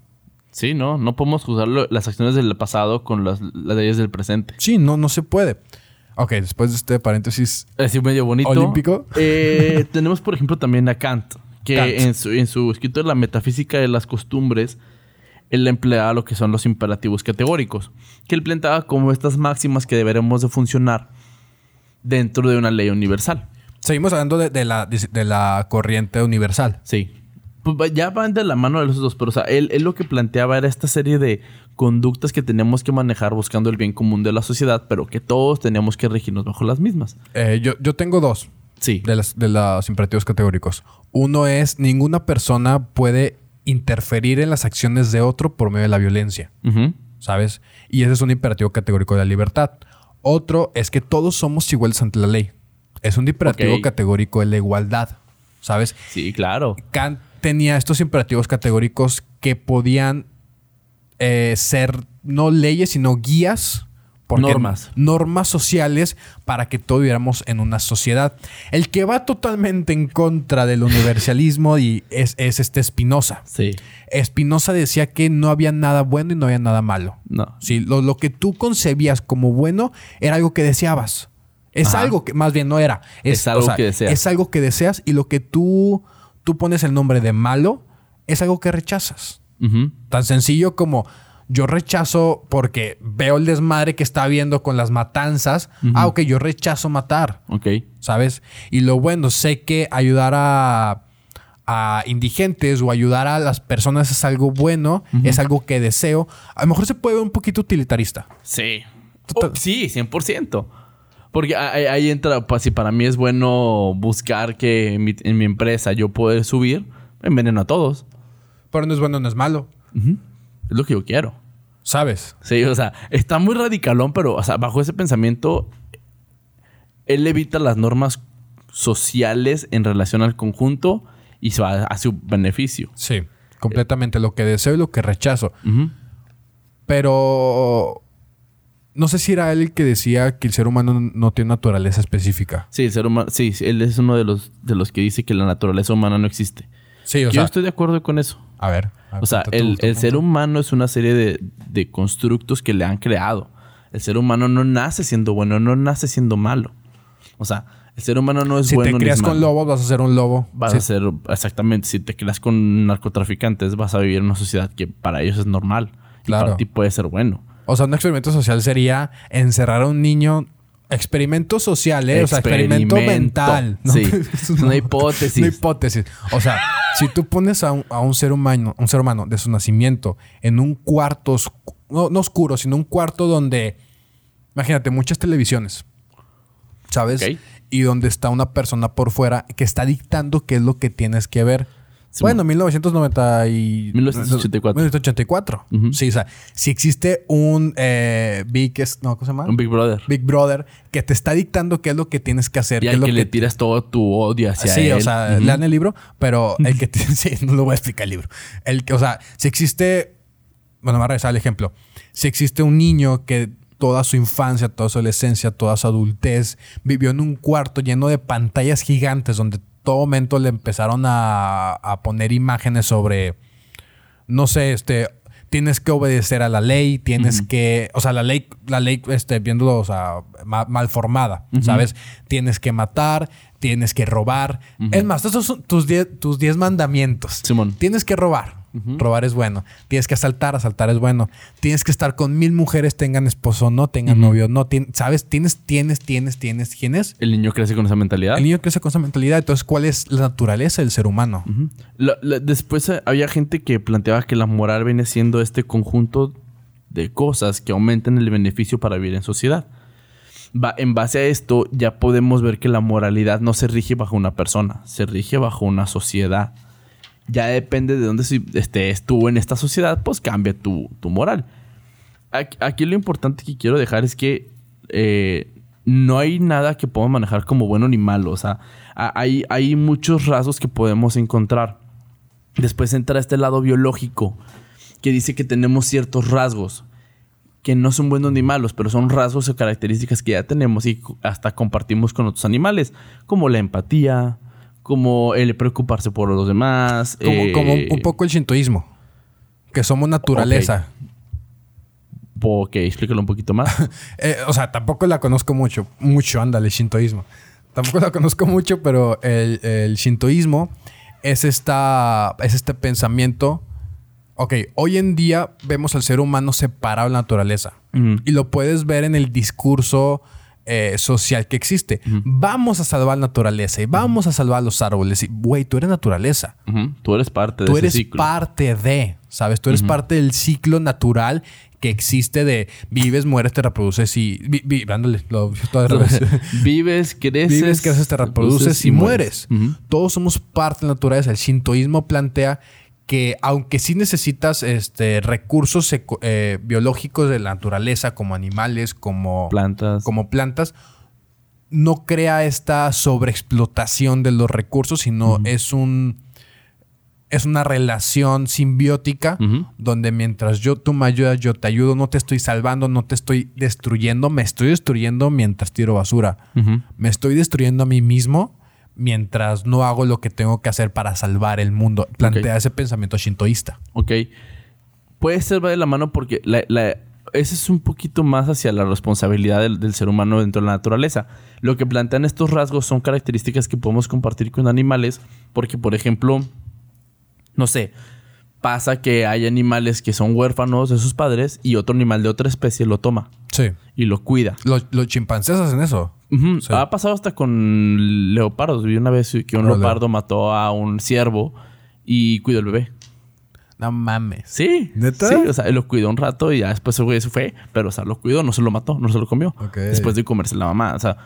Sí, no, no podemos juzgar las acciones del pasado con las, las leyes del presente. Sí, no no se puede. Ok, después de este paréntesis Así medio bonito. Olímpico. Eh, tenemos, por ejemplo, también a Kant, que Kant. En, su, en su escrito de la metafísica de las costumbres, él empleaba lo que son los imperativos categóricos, que él planteaba como estas máximas que deberemos de funcionar dentro de una ley universal. Seguimos hablando de, de la, de la corriente universal. Sí. Pues ya van de la mano de los dos, pero o sea, él, él lo que planteaba era esta serie de conductas que tenemos que manejar buscando el bien común de la sociedad, pero que todos teníamos que regirnos bajo las mismas. Eh, yo, yo tengo dos Sí. de, las, de los imperativos categóricos. Uno es ninguna persona puede interferir en las acciones de otro por medio de la violencia. ¿sabes? Y ese es un imperativo categórico de la libertad. Otro es que todos somos iguales ante la ley. Es un imperativo categórico de la igualdad, ¿sabes? Sí, claro. Kant tenía estos imperativos categóricos que podían eh, ser no leyes, sino guías. Porque- Normas. Normas sociales para que todos viviéramos en una sociedad. El que va totalmente en contra del universalismo y es, es este Spinoza. Sí. Spinoza decía que no había nada bueno y no había nada malo. No. Sí, lo, lo que tú concebías como bueno era algo que deseabas. Es Ajá. algo que, más bien no era. Es algo que deseas. Es algo que deseas y lo que tú, tú pones el nombre de malo es algo que rechazas. Tan sencillo como yo rechazo porque veo el desmadre que está habiendo con las matanzas. Ah, ok, yo rechazo matar. Ok. ¿sabes? Y lo bueno, sé que ayudar a, a indigentes o ayudar a las personas es algo bueno, es algo que deseo. A lo mejor se puede ver un poquito utilitarista. Sí. Oh, sí, 100%. Porque ahí, ahí entra, pues si para mí es bueno buscar que en mi, en mi empresa yo pueda subir, enveneno a todos. Pero no es bueno, no es malo, Ujú. Es lo que yo quiero. ¿sabes? Sí, o sea, está muy radicalón, pero o sea, bajo ese pensamiento, él evita las normas sociales en relación al conjunto y se va a su beneficio. Sí, completamente lo que deseo y lo que rechazo. Pero no sé si era él el que decía que el ser humano no tiene naturaleza específica. Sí, el ser humano, sí, sí, él es uno de los, de los que dice que la naturaleza humana no existe. Sí, o yo sea, estoy de acuerdo con eso. a ver. A ver, O sea, el, el ser humano es una serie de, de constructos que le han creado. El ser humano no nace siendo bueno, no nace siendo malo. O sea, el ser humano no es Si bueno te ni crías es con lobos, vas a ser un lobo. Vas Sí. a ser, exactamente, si te creas con narcotraficantes, vas a vivir en una sociedad que para ellos es normal. Y Claro. para ti puede ser bueno. O sea, un experimento social sería encerrar a un niño. Experimento social, ¿eh? O sea, experimento mental. Sí. Es Es una hipótesis. Una hipótesis. O sea, si tú pones a un, a un ser humano, un ser humano de su nacimiento en un cuarto, oscu- no, no oscuro, sino un cuarto donde, imagínate, muchas televisiones, ¿sabes? Y donde está una persona por fuera que está dictando qué es lo que tienes que ver. Sí, bueno, 1990 y... 1984. 1984. Ujú. Sí, o sea, si existe un eh, Big... es- No, ¿cómo se llama? Un Big Brother. Big Brother que te está dictando qué es lo que tienes que hacer. Y qué es al lo que que le tiras todo tu odio hacia sí, él. o sea, lean el libro, pero el que tiene, sí, no lo voy a explicar el libro. El que, o sea, si existe, bueno, me voy a regresar al ejemplo. Si existe un niño que toda su infancia, toda su adolescencia, toda su adultez vivió en un cuarto lleno de pantallas gigantes donde todo momento le empezaron a, a poner imágenes sobre, no sé, este, tienes que obedecer a la ley, tienes que, o sea, la ley, la ley, este, viéndolo, o sea, ma- mal formada, ¿sabes? Tienes que matar, tienes que robar. Es más, esos son tus 10 tus diez mandamientos. Simón. Tienes que robar. Robar es bueno. Tienes que asaltar, asaltar es bueno. Tienes que estar con mil mujeres, tengan esposo no, tengan novio no. Tien- ¿Sabes? Tienes, tienes, tienes, tienes, tienes. El niño crece con esa mentalidad. El niño crece con esa mentalidad. Entonces, ¿cuál es la naturaleza del ser humano? Ujú. La- la- después eh, había gente que planteaba que la moral viene siendo este conjunto de cosas que aumentan el beneficio para vivir en sociedad. Va, en base a esto, ya podemos ver que la moralidad no se rige bajo una persona, se rige bajo una sociedad. Ya depende de dónde estés tú en esta sociedad, pues cambia tu, tu moral. Aquí, lo importante que quiero dejar es que eh, no hay nada que podamos manejar como bueno ni malo. O sea, hay, hay muchos rasgos que podemos encontrar. Después entra este lado biológico, que dice que tenemos ciertos rasgos que no son buenos ni malos, pero son rasgos o características que ya tenemos y hasta compartimos con otros animales, como la empatía, como el preocuparse por los demás. Como, eh, como un, un poco el shintoísmo. Que somos naturaleza. Ok, explícalo un poquito más. Eh, o sea, tampoco la conozco mucho. Mucho, ándale, shintoísmo. Tampoco la conozco mucho, pero el, el shintoísmo es, esta, es este pensamiento. Ok, hoy en día vemos al ser humano separado de la naturaleza. Y lo puedes ver en el discurso eh, social que existe. Vamos a salvar la naturaleza y vamos a salvar los árboles. Y, güey, tú eres naturaleza. Tú eres parte de Tú ese eres ciclo. parte de, ¿sabes? Tú eres parte del ciclo natural que existe de vives, mueres, te reproduces y... Vi, vi- ándale, lo todo revés. Vives, creces. Vives, creces, te reproduces y mueres. Todos somos parte de la naturaleza. El shintoísmo plantea que aunque sí necesitas este, recursos eh, biológicos de la naturaleza, como animales, como Plantas. como plantas, no crea esta sobreexplotación de los recursos, sino es un es una relación simbiótica donde mientras yo tú me ayudas, yo te ayudo, no te estoy salvando, no te estoy destruyendo, me estoy destruyendo mientras tiro basura. Me estoy destruyendo a mí mismo mientras no hago lo que tengo que hacer para salvar el mundo. Plantea ese pensamiento shintoísta. Ok. Puede ser va de la mano porque la, la- ese es un poquito más hacia la responsabilidad del, del ser humano dentro de la naturaleza. Lo que plantean estos rasgos son características que podemos compartir con animales porque, por ejemplo, no sé, pasa que hay animales que son huérfanos de sus padres y otro animal de otra especie lo toma Sí. y lo cuida. Los, los chimpancés hacen eso. Sí. Ha pasado hasta con leopardos. Vi una vez que un Órale. leopardo mató a un ciervo y cuidó el bebé. No mames. Sí. ¿Neta? Sí, o sea, él lo cuidó un rato y ya después el güey se fue, pero o sea, lo cuidó, no se lo mató, no se lo comió. Ok. Después de comerse la mamá. O sea,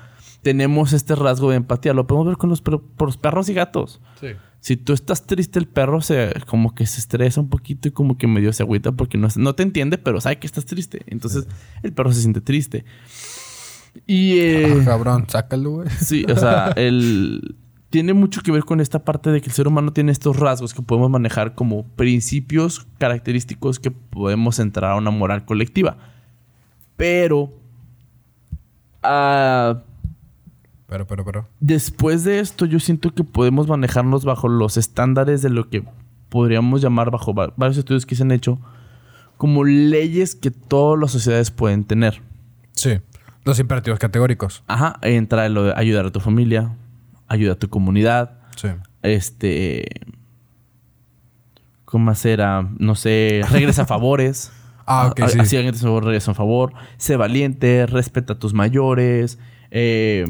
tenemos este rasgo de empatía. Lo podemos ver con los, per- los perros y gatos. Sí. Si tú estás triste, el perro se como que se estresa un poquito y como que medio se agüita porque no, no te entiende, pero sabe que estás triste. Entonces, el perro se siente triste. Y eh, Ah, cabrón, sácalo, güey. Sí, o sea, el... tiene mucho que ver con esta parte de que el ser humano tiene estos rasgos que podemos manejar como principios característicos que podemos entrar a una moral colectiva. Pero... ah, Pero, pero, pero. después de esto, yo siento que podemos manejarnos bajo los estándares de lo que podríamos llamar, bajo va- varios estudios que se han hecho, como leyes que todas las sociedades pueden tener. Sí. Los imperativos categóricos. Ajá, entra lo de ayudar a tu familia, ayudar a tu comunidad, Sí. este. ¿Cómo hacer? Ah, No sé, regresa favores. Ah, ok, A- sí. Así alguien te regresa un favor. Sé valiente, respeta a tus mayores, eh,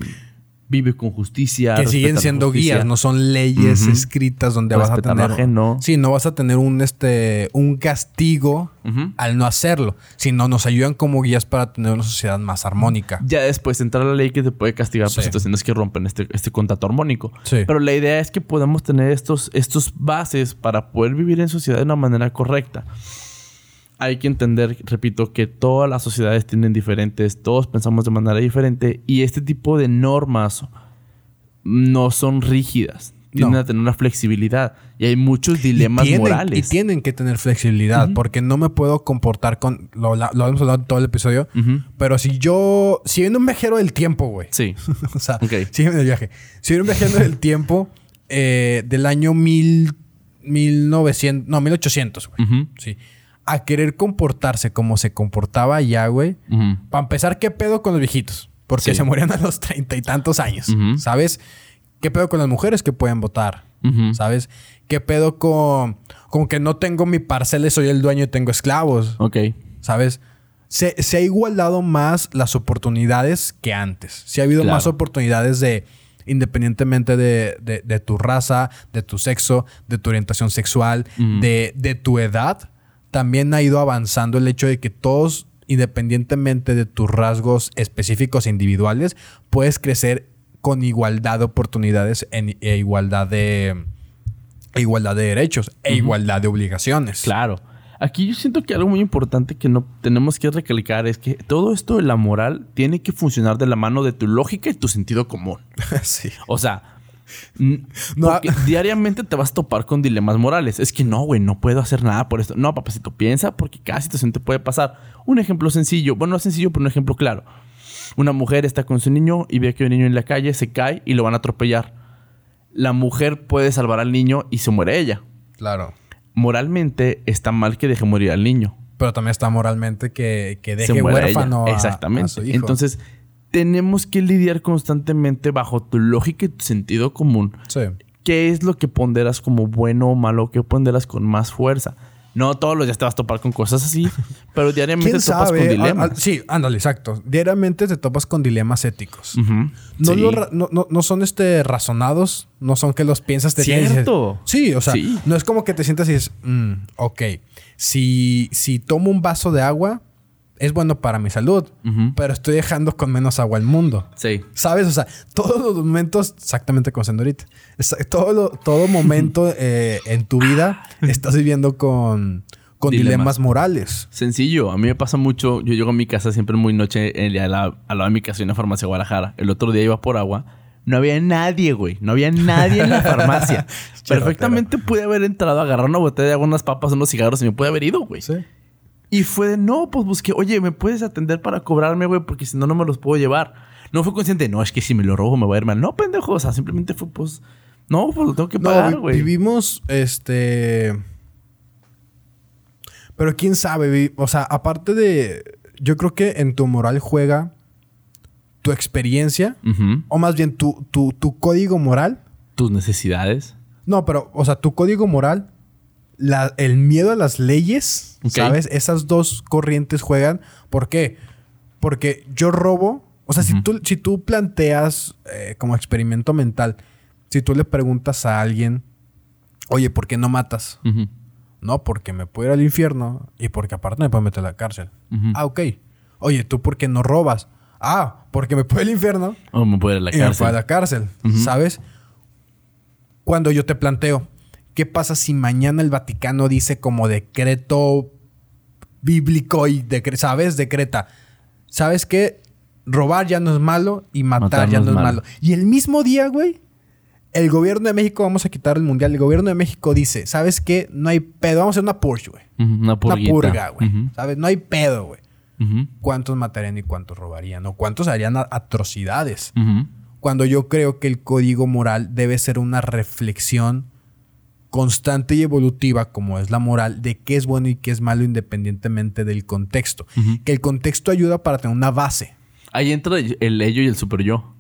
vive con justicia. que siguen siendo guías, no son leyes escritas donde vas a tener. ajeno. Sí, no vas a tener un este un castigo al no hacerlo, sino nos ayudan como guías para tener una sociedad más armónica. Ya después entra la ley que te puede castigar por situaciones que rompen este, este contacto armónico. Sí. Pero la idea es que podamos tener estos, estos bases para poder vivir en sociedad de una manera correcta. Hay que entender, repito, que todas las sociedades tienen diferentes, todos pensamos de manera diferente y este tipo de normas no son rígidas, tienden No. a tener una flexibilidad y hay muchos dilemas y tienen, morales. Y tienen que tener flexibilidad, porque no me puedo comportar con. Lo, lo, lo hemos hablado en todo el episodio. Ujú. Pero si yo. Si viene un viajero del tiempo, güey. Sí. o sea, Ok. si viene el viaje. Si viene un viajero del tiempo eh, del año mil, 1900. No, 1800, güey. Ujú. Sí. A querer comportarse como se comportaba allá, güey. Para empezar, ¿qué pedo con los viejitos? Porque Sí. se morían a los treinta y tantos años. ¿Sabes? ¿Qué pedo con las mujeres que pueden votar? ¿Sabes? ¿Qué pedo con, con que no tengo mi parcela y soy el dueño y tengo esclavos? Ok. ¿Sabes? Se, se ha igualado más las oportunidades que antes. Se ha habido Claro. más oportunidades de, independientemente de, de- de tu raza, de tu sexo, de tu orientación sexual, de, de tu edad, también ha ido avanzando el hecho de que todos, independientemente de tus rasgos específicos e individuales, puedes crecer con igualdad de oportunidades en- e igualdad de, e igualdad de derechos e igualdad de obligaciones. Claro. Aquí yo siento que algo muy importante que no tenemos que recalcar es que todo esto de la moral tiene que funcionar de la mano de tu lógica y tu sentido común. sí. O sea, No, porque diariamente te vas a topar con dilemas morales. Es que no, güey, no puedo hacer nada por esto. No, papacito, piensa porque cada situación te puede pasar. Un ejemplo sencillo, bueno, no sencillo, pero un ejemplo claro. Una mujer está con su niño y ve que un niño en la calle se cae y lo van a atropellar. La mujer puede salvar al niño y se muere ella. Claro. Moralmente está mal que deje morir al niño. Pero también está moralmente que, que deje huérfano a- Exactamente. a su hijo. Entonces, tenemos que lidiar constantemente bajo tu lógica y tu sentido común. Sí. ¿Qué es lo que ponderas como bueno o malo? ¿Qué ponderas con más fuerza? No todos los días te vas a topar con cosas así, pero diariamente ¿Quién te topas sabe? con dilemas. ah, sí, ándale, exacto. Diariamente te topas con dilemas éticos. Ujú. No, Sí. lo no, no- no son este razonados, no son que los piensas te y dices- Cierto. Sí, o sea, Sí. no es como que te sientas y dices, "Mm, ok, si, si tomo un vaso de agua, es bueno para mi salud, pero estoy dejando con menos agua al mundo. Sí. ¿Sabes? O sea, todos los momentos, exactamente como haciendo ahorita, todo, lo- todo momento eh, en tu vida estás viviendo con, con dilemas. Dilemas. morales. Sencillo, a mí me pasa mucho. Yo llego a mi casa siempre muy noche, en- a la- al lado de mi casa hay una farmacia de Guadalajara. El otro día iba por agua. No había nadie, güey. No había nadie en la farmacia. Perfectamente pude haber entrado, agarrar una botella de agua, unas papas, unos cigarros y me pude haber ido, güey. Sí. Y fue de, no, pues busqué, oye, ¿me puedes atender para cobrarme, güey? Porque si no, no me los puedo llevar. No fue consciente, no, es que si me lo robo me voy a ir mal. No, pendejo, o sea, simplemente fue, pues, no, pues lo tengo que pagar, güey. vivimos, este... Pero quién sabe, o sea, aparte de... Yo creo que en tu moral juega tu experiencia, o más bien tu, tu, tu código moral. Tus necesidades. No, pero, o sea, tu código moral, la- el miedo a las leyes. ¿sabes? Esas dos corrientes juegan. ¿Por qué? Porque yo robo. O sea, si, tú, si tú planteas eh, como experimento mental, si tú le preguntas a alguien, oye, ¿por qué no matas? No, porque me puedo ir al infierno y porque aparte me puedo meter a la cárcel. Ah, ok. Oye, ¿tú por qué no robas? Ah, porque me puedo ir al infierno O me puedo ir a la y me cárcel. fue a la cárcel. ¿sabes? Cuando yo te planteo, ¿qué pasa si mañana el Vaticano dice como decreto bíblico y decre- ¿sabes? Decreta. ¿Sabes qué? Robar ya no es malo y matar, ya no es malo. Y el mismo día, güey, el gobierno de México, vamos a quitar el mundial, el gobierno de México dice, ¿sabes qué? No hay pedo, vamos a hacer una Porsche, güey. Una purga, güey. ¿Sabes? No hay pedo, güey. ¿Cuántos matarían y cuántos robarían? ¿O cuántos harían atrocidades? Cuando yo creo que el código moral debe ser una reflexión constante y evolutiva, como es la moral, de qué es bueno y qué es malo independientemente del contexto. Que el contexto ayuda para tener una base. Ahí entra el ello y el super yo.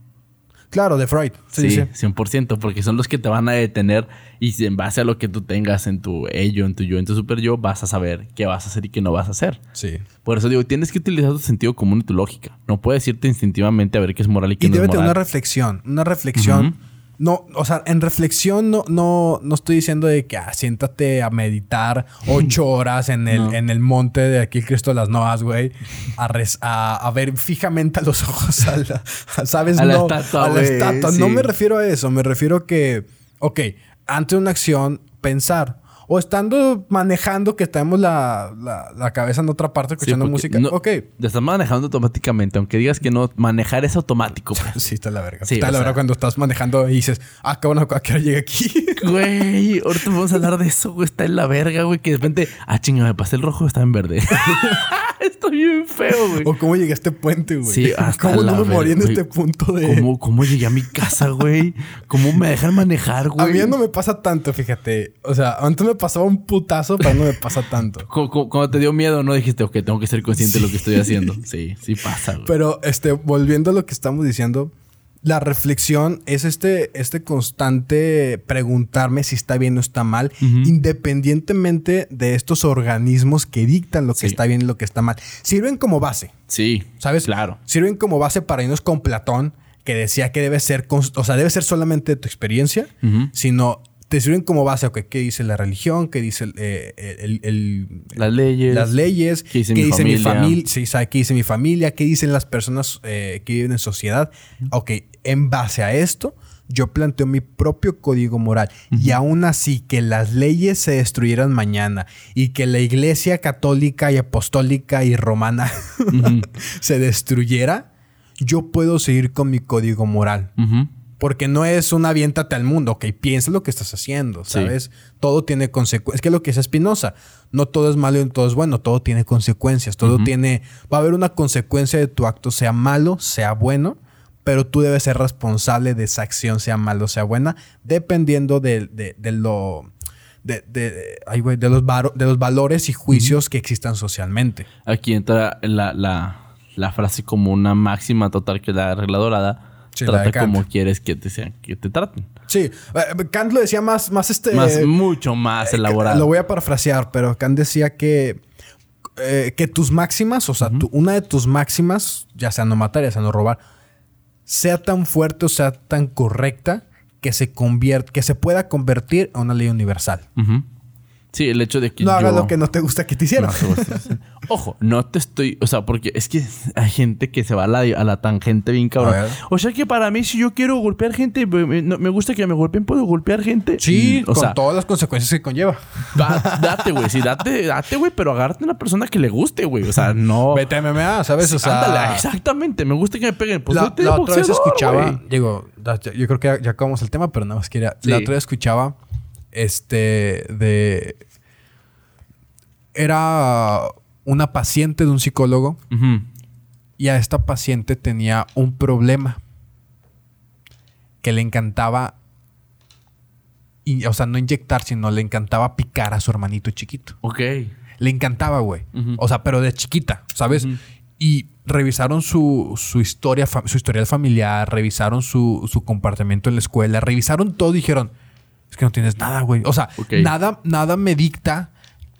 Claro, de Freud. Sí, Sí, sí. 100%, porque son los que te van a detener y en base a lo que tú tengas en tu ello, en tu yo, en tu super yo, vas a saber qué vas a hacer y qué no vas a hacer. Sí. Por eso digo, tienes que utilizar tu sentido común y tu lógica. No puedes irte instintivamente a ver qué es moral y qué Y no debe es tener moral. una reflexión. Una reflexión. No, o sea, en reflexión no, no, no estoy diciendo de que ah, siéntate a meditar ocho horas en el, No. en el monte de aquí el Cristo de las Noas, güey. A, res- a, a ver fijamente a los ojos a la, a- ¿sabes? A la no, estatua, a la estatua. No sí. me refiero a eso. Me refiero que, ok, ante una acción, pensar. O estando manejando que tenemos la, la, la cabeza en otra parte escuchando música. no- ok. Te estás manejando automáticamente, aunque digas que no, manejar es automático. pues. Sí, está la verga. Sí, está la sea- verga cuando estás manejando y dices, ah, cabrón, ¿a qué hora llegué aquí? Güey, ahorita vamos a hablar de eso, güey. Está en la verga, güey. Que de repente, ah, chinga, me pasé el rojo, está en verde. Estoy bien feo, güey. o cómo llegué a este puente, güey. Sí, hasta ¿Cómo la no me morí en este punto de. ¿Cómo, ¿Cómo llegué a mi casa, güey? ¿Cómo me dejan manejar, A güey? mí ya no me pasa tanto, fíjate. O sea, antes me pasaba un putazo, pero no me pasa tanto. Cu- cu- Cuando te dio miedo, no dijiste, ok, tengo que ser consciente de lo que estoy haciendo. Sí, sí pasa, güey. Pero, este, volviendo a lo que estamos diciendo, la reflexión es este, este constante preguntarme si está bien o está mal, independientemente de estos organismos que dictan lo que está bien y lo que está mal. Sirven como base. Sí, ¿Sabes? Claro. Sirven como base para irnos con Platón, que decía que debe ser, o sea, debe ser solamente de tu experiencia, sino te sirven como base, ok, ¿qué dice la religión? ¿Qué dice el, eh, el- el- Las leyes. las leyes? ¿Qué dice mi mi familia? familia? Sí, ¿sabe ¿Qué dice mi familia? ¿Qué dicen las personas eh, que viven en sociedad? Ok, en base a esto, yo planteo mi propio código moral. Y aún así, que las leyes se destruyeran mañana y que la iglesia católica y apostólica y romana se destruyera, yo puedo seguir con mi código moral. Porque no es un aviéntate al mundo, ok, piensa lo que estás haciendo, Sí. ¿sabes? Todo tiene consecuencias. Es que lo que es Espinosa, no todo es malo y todo es bueno, todo tiene consecuencias, todo tiene, va a haber una consecuencia de tu acto, sea malo, sea bueno, pero tú debes ser responsable de esa acción, sea malo, sea buena, dependiendo de, de- de lo... De, de- ay, de los, varo- de los valores y juicios que existan socialmente. Aquí entra la, la, la frase como una máxima total que la regla dorada. Sí, Trata como quieres que te, sean, que te traten. Sí, eh, Kant lo decía más, más este... Más, mucho más Eh, elaborado. Lo voy a parafrasear, pero Kant decía que, eh, que tus máximas, o sea, tu- una de tus máximas, ya sea no matar, ya sea no robar, sea tan fuerte o sea tan correcta que se que se pueda convertir en una ley universal. Sí, el hecho de que No hagas yo- lo que no te gusta que te hicieran. No. Ojo, no te estoy... O sea, porque es que hay gente que se va a la, a la tangente bien cabrón. O sea que para mí, si yo quiero golpear gente, me, me- no- me gusta que me golpeen, ¿puedo golpear gente? Sí, Mm, o con sea, todas las consecuencias que conlleva. da- date, güey. Sí, date, date, güey, pero agárrate a una persona que le guste, güey. O sea, no... Vete a MMA, ¿sabes? O sea, Ándale, exactamente. Me gusta que me peguen. Pues la, la otra vez escuchaba, digo, yo creo que ya, ya acabamos el tema, pero nada más quería. La otra vez escuchaba, este, de. Era una paciente de un psicólogo y a esta paciente tenía un problema que le encantaba, y, o sea, no inyectar, sino le encantaba picar a su hermanito chiquito. Ok. Le encantaba, güey. O sea, pero de chiquita, ¿sabes? Y revisaron su, su historia, su historial familiar, revisaron su, su comportamiento en la escuela, revisaron todo y dijeron, es que no tienes nada, güey. O sea, nada, nada me dicta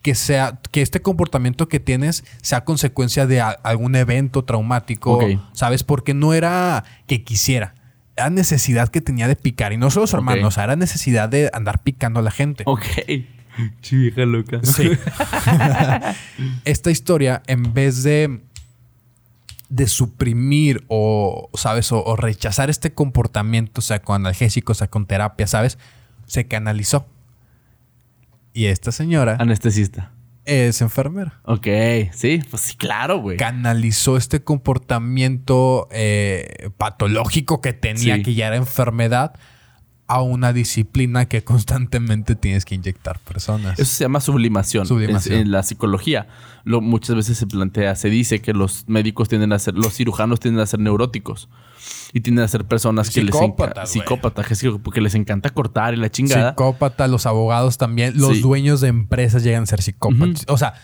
que sea, que este comportamiento que tienes sea consecuencia de a- algún evento traumático. ¿sabes? Porque no era que quisiera. Era necesidad que tenía de picar. Y no solo su hermano, o sea, era necesidad de andar picando a la gente. Ok. Chica loca. Sí. Esta historia, en vez de, de suprimir o, ¿sabes? O, o rechazar este comportamiento, o sea, con analgésicos, o sea, con terapia, ¿sabes? Se canalizó. Y esta señora Anestesista. es enfermera. Ok. Sí, pues sí, claro, güey. Canalizó este comportamiento eh, patológico que tenía, Sí. que ya era enfermedad, a una disciplina que constantemente tienes que inyectar personas. Eso se llama sublimación. Sublimación. Es- en la psicología, lo, muchas veces se plantea, se dice que los médicos tienden a ser, los cirujanos tienden a ser neuróticos. Y tienden a ser personas que les encanta. Psicópatas. Psicópatas, que, les encanta cortar y la chingada. Psicópata, los abogados también, los Sí. dueños de empresas llegan a ser psicópatas. O sea,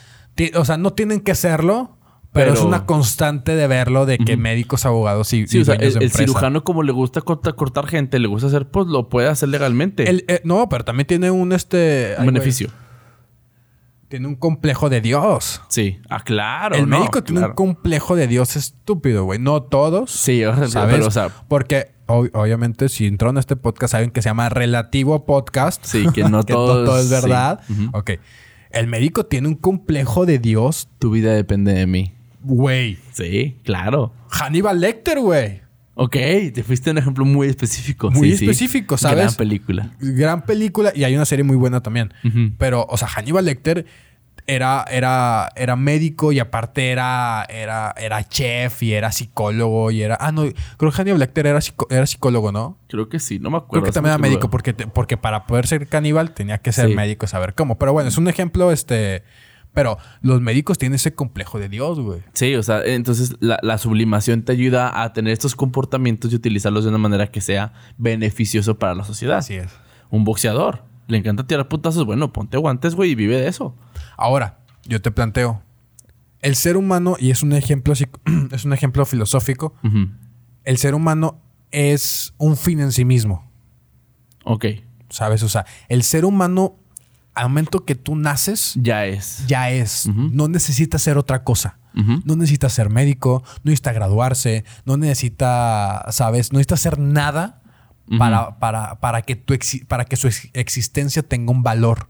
o sea, no tienen que serlo, Pero, es una constante de verlo de que médicos, abogados y, Sí, y o sea, el, de el empresa. cirujano como le gusta corta- cortar gente, le gusta hacer, pues lo puede hacer legalmente. El- eh, no, pero también tiene un este. un ay, beneficio. Tiene un complejo de Dios. Sí. Ah, claro. el no, médico tiene claro. un complejo de Dios estúpido, güey. No todos. Sí, o sea, ¿Sabes? pero, o sea, Porque ob- obviamente si entraron a este podcast saben que se llama Relativo Podcast. Sí, que no que todo todo es verdad. sí. Ok. El médico tiene un complejo de Dios, tu vida depende de mí. güey. Sí, claro. Hannibal Lecter, güey. Ok, te fuiste a un ejemplo muy específico. Muy Sí, sí. específico, ¿sabes? Gran película. Gran película y hay una serie muy buena también. Pero, o sea, Hannibal Lecter era, era, era médico y aparte era, era, era chef y era psicólogo y era... Ah, no, creo que Hannibal Lecter era, psicólogo, ¿no? Creo que sí, no me Creo acuerdo. que también era médico porque, te- porque para poder ser caníbal tenía que ser Sí. médico y saber cómo. Pero bueno, es un ejemplo, este... Pero los médicos tienen ese complejo de Dios, güey. Sí, o sea, entonces la, la sublimación te ayuda a tener estos comportamientos y utilizarlos de una manera que sea beneficioso para la sociedad. Así es. Un boxeador. Le encanta tirar putazos. Bueno, ponte guantes, güey, y vive de eso. Ahora, yo te planteo. El ser humano, y es un ejemplo, es un ejemplo filosófico, el ser humano es un fin en sí mismo. Ok, ¿Sabes? O sea, el ser humano, al momento que tú naces, ya es. ya es. No necesita ser otra cosa. No necesita ser médico, no necesita graduarse, no necesita, ¿sabes? No necesita hacer nada para, para, para, que tu para que su ex- existencia tenga un valor.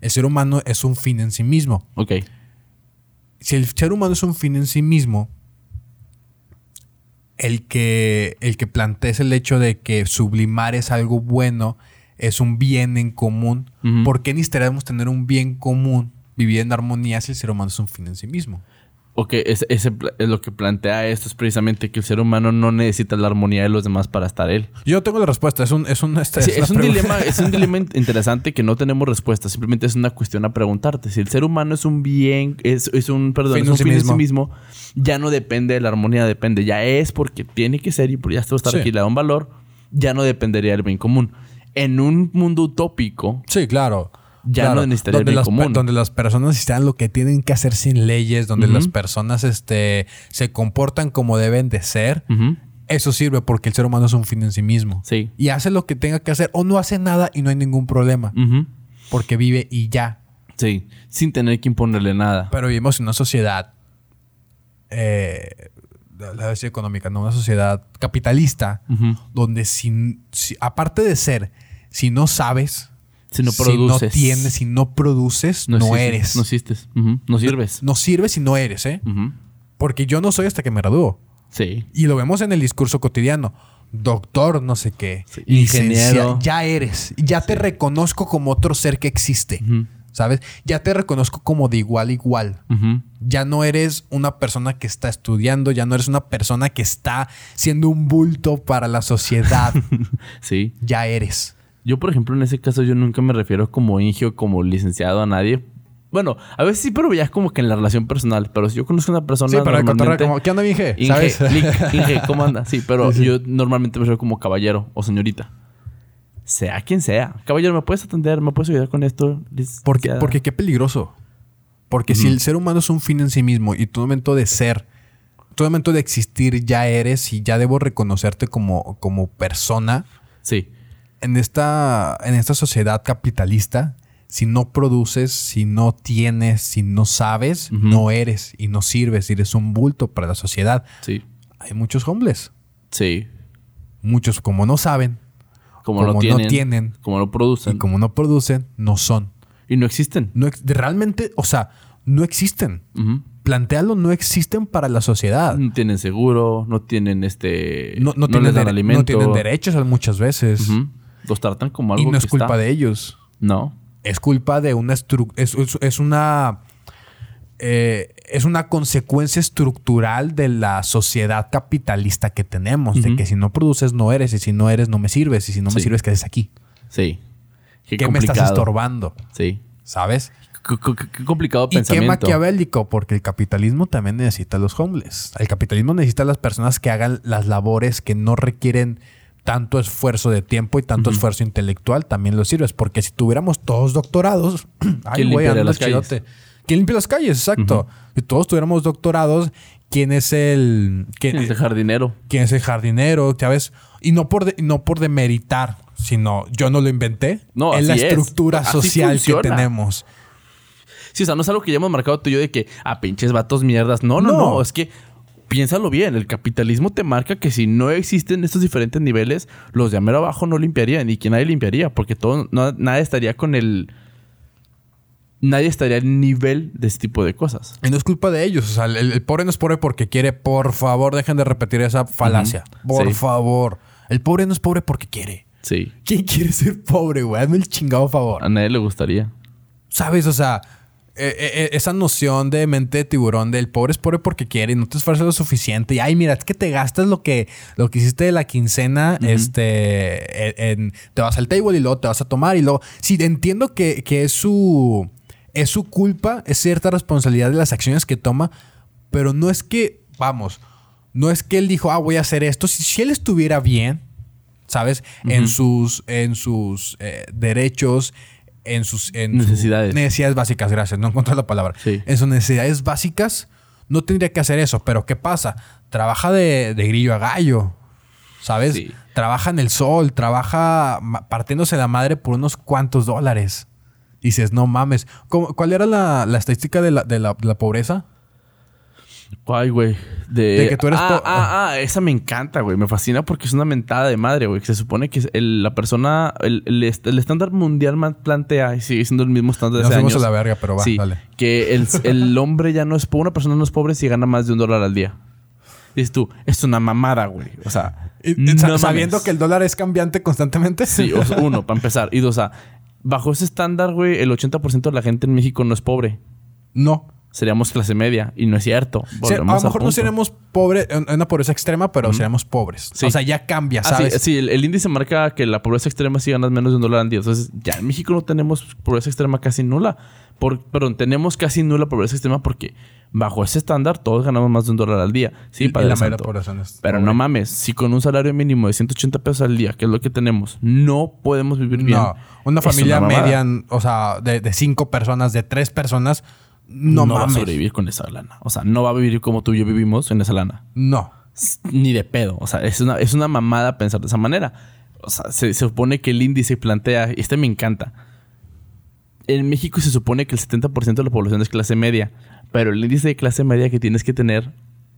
El ser humano es un fin en sí mismo. Ok. Si el ser humano es un fin en sí mismo, el que, el que plantees el hecho de que sublimar es algo bueno, es un bien en común, Ujú. ¿por qué necesitaríamos tener un bien común, vivir en armonía si el ser humano es un fin en sí mismo? Ok, ese, ese lo que plantea esto es precisamente que el ser humano no necesita la armonía de los demás para estar él. Yo tengo la respuesta, es un, es un, Sí, es dilema, es un dilema in- interesante que no tenemos respuesta. Simplemente es una cuestión a preguntarte. Si el ser humano es un bien, es, es un, perdón, Fin es un sí fin en sí mismo, ya no depende de la armonía, depende. Ya es porque tiene que ser y por ya estar Sí. aquí le da un valor, ya no dependería del bien común. En un mundo utópico, Sí, claro. Ya Claro. no necesitaría el donde bien las, común. donde las personas necesitan lo que tienen que hacer sin leyes, donde las personas este, se comportan como deben de ser. Eso sirve porque el ser humano es un fin en sí mismo. sí. Y hace lo que tenga que hacer o no hace nada y no hay ningún problema. Porque vive y ya. sí, sin tener que imponerle nada. Pero vivimos en una sociedad, eh, la decir económica, no una sociedad capitalista, donde si, si- aparte de ser, si no sabes, Si no si produces. no tienes, si no produces, no, eres. No existes. No sirves. No sirves si no eres, ¿eh? Porque yo no soy hasta que me gradúo. Sí. Y lo vemos en el discurso cotidiano. Doctor, no sé qué. Sí, ingeniero. Ya eres. Ya te reconozco como otro ser que existe. ¿Sabes? Ya te reconozco como de igual a igual. Ya no eres una persona que está estudiando, ya no eres una persona que está siendo un bulto para la sociedad. Sí. ya eres. Yo, por ejemplo, en ese caso, yo nunca me refiero como ingio, como licenciado a nadie. Bueno, a veces sí, pero ya es como que en la relación personal. Pero si yo conozco a una persona Sí, pero normalmente... como, ¿qué onda, Inge? Inge, ¿Sabes? Inge, ¿cómo anda? Sí, pero Sí, sí. yo normalmente me refiero como caballero o señorita. Sea quien sea. Caballero, ¿me puedes atender? ¿Me puedes ayudar con esto? Porque, porque qué peligroso. Porque si el ser humano es un fin en sí mismo y tu momento de ser, tu momento de existir ya eres y ya debo reconocerte como, como persona, Sí. En esta, en esta sociedad capitalista, si no produces, si no tienes, si no sabes, no eres y no sirves eres un bulto para la sociedad. Sí. Hay muchos hombres. Sí. Muchos como no saben, Como, Como no no tienen. Como no producen. y como no producen, no son. Y no existen. No realmente, o sea, no existen. Ujú. Plantéalo, no existen para la sociedad. No tienen seguro, no tienen este. No, no les tienen, dan dere- alimento. no tienen derechos muchas veces. Ujú. Los tratan como algo Y no es culpa está. de ellos. No. Es culpa de una estru- es, es- es una eh, es una consecuencia estructural de la sociedad capitalista que tenemos. De que si no produces, no eres. Y si no eres, no me sirves. Y si no me Sí. sirves, ¿qué haces aquí? Sí. Qué, ¿Qué me estás estorbando? Sí. ¿Sabes? Qué, complicado Y qué pensamiento. maquiavélico, porque el capitalismo también necesita a los homeless. El capitalismo necesita a las personas que hagan las labores que no requieren tanto esfuerzo de tiempo y tanto esfuerzo intelectual, también los sirves. Porque si tuviéramos todos doctorados, ay, ¿Quién güey, calles? chidote. ¿Quién limpia las calles? Exacto. Si todos tuviéramos doctorados, ¿quién es el... ¿Quién es el jardinero? ¿Quién es el jardinero? ¿Sabes? Y no por, de- no por demeritar, sino yo no lo inventé. No, es la es. estructura Así social que tenemos. Sí, o sea, no es algo que ya hemos marcado tú y yo de que, ah, pinches vatos mierdas. No, no, No. no. Es que piénsalo bien. El capitalismo te marca que si no existen estos diferentes niveles, los de a mero abajo no limpiarían y que nadie limpiaría porque todo, no, nadie estaría con el. Nadie estaría al nivel de este tipo de cosas. Y no es culpa de ellos. O sea, el, el pobre no es pobre porque quiere. Por favor, dejen de repetir esa falacia. Por Sí. favor. El pobre no es pobre porque quiere. Sí. ¿Quién quiere ser pobre, güey? Hazme el chingado favor. A nadie le gustaría. ¿Sabes? O sea, eh, eh, esa noción de mente de tiburón del pobre es pobre porque quiere y no te esfuerzas lo suficiente. Y ay, mira, es que te gastas lo que, lo que hiciste de la quincena, este, en, en- te vas al table y luego te vas a tomar y luego. Sí, entiendo que, que es su. Es su culpa, es cierta responsabilidad de las acciones que toma, pero no es que, vamos, no es que él dijo, ah, voy a hacer esto. Si, si él estuviera bien, ¿sabes? En sus, en sus eh, derechos, en sus en Necesidades. necesidades básicas, gracias, no encuentro la palabra. Sí. En sus necesidades básicas, no tendría que hacer eso. Pero ¿qué pasa? Trabaja de, de grillo a gallo. ¿Sabes? Sí. Trabaja en el sol, trabaja partiéndose la madre por unos cuantos dólares. Dices, no mames. ¿Cómo- ¿Cuál era la, la estadística de la, de la- de la pobreza? Ay, güey. De, De que tú eres ah, ah, ah, esa me encanta, güey. Me fascina porque es una mentada de madre, güey. Que se supone que el- la persona, el, el est- el estándar mundial plantea y sigue siendo el mismo estándar de hace años. a la verga, pero va, sí, dale. Que el, el hombre ya no es pobre, una persona no es pobre si gana más de un dólar al día. Dices tú, es una mamada, güey. O sea, Y- no sa- mames. sabiendo que el dólar es cambiante constantemente. Sí, o sea, uno, para empezar. Y dos, o sea, bajo ese estándar, güey, el 80% de la gente en México no es pobre. No. Seríamos clase media. Y no es cierto. A lo mejor no seremos pobres una pobreza extrema, pero seremos pobres. Sí. O sea, ya cambia, Ah, sí, ¿sabes? sí, el, el índice marca que la pobreza extrema si ganas menos de un dólar al día. Entonces, ya en México no tenemos pobreza extrema casi nula. Por, perdón, tenemos casi nula pobreza extrema porque bajo ese estándar todos ganamos más de un dólar al día. Sí, Y- y la mayoría Santo. población es Pero pobre. no mames, si con un salario mínimo de 180 pesos al día, que es lo que tenemos, no podemos vivir bien. No, una familia media, o sea, de, de cinco personas, de tres personas, no, no va a sobrevivir con esa lana. O sea, no va a vivir como tú y yo vivimos en esa lana. No. Ni de pedo. O sea, es una, es una mamada pensar de esa manera. O sea, se, se supone que el índice plantea, y este me encanta. En México se supone que el 70% de la población es clase media, pero el índice de clase media que tienes que tener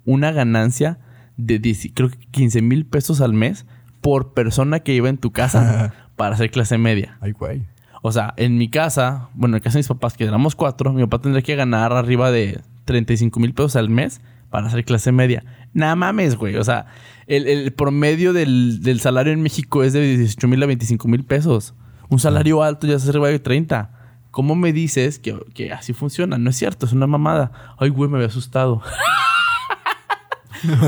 una ganancia de 10 creo que 15 mil pesos al mes por persona que viva en tu casa para ser clase media. Ay, güey. O sea, en mi casa, bueno, en casa de mis papás, que éramos cuatro, mi papá tendría que ganar arriba de 35 mil pesos al mes para hacer clase media. Nada mames, güey. O sea, el, el promedio del, del salario en México es de 18 mil a 25 mil pesos. Un salario alto ya es arriba de 30. ¿Cómo me dices que, que así funciona? No es cierto, es una mamada. Ay, güey, me había asustado.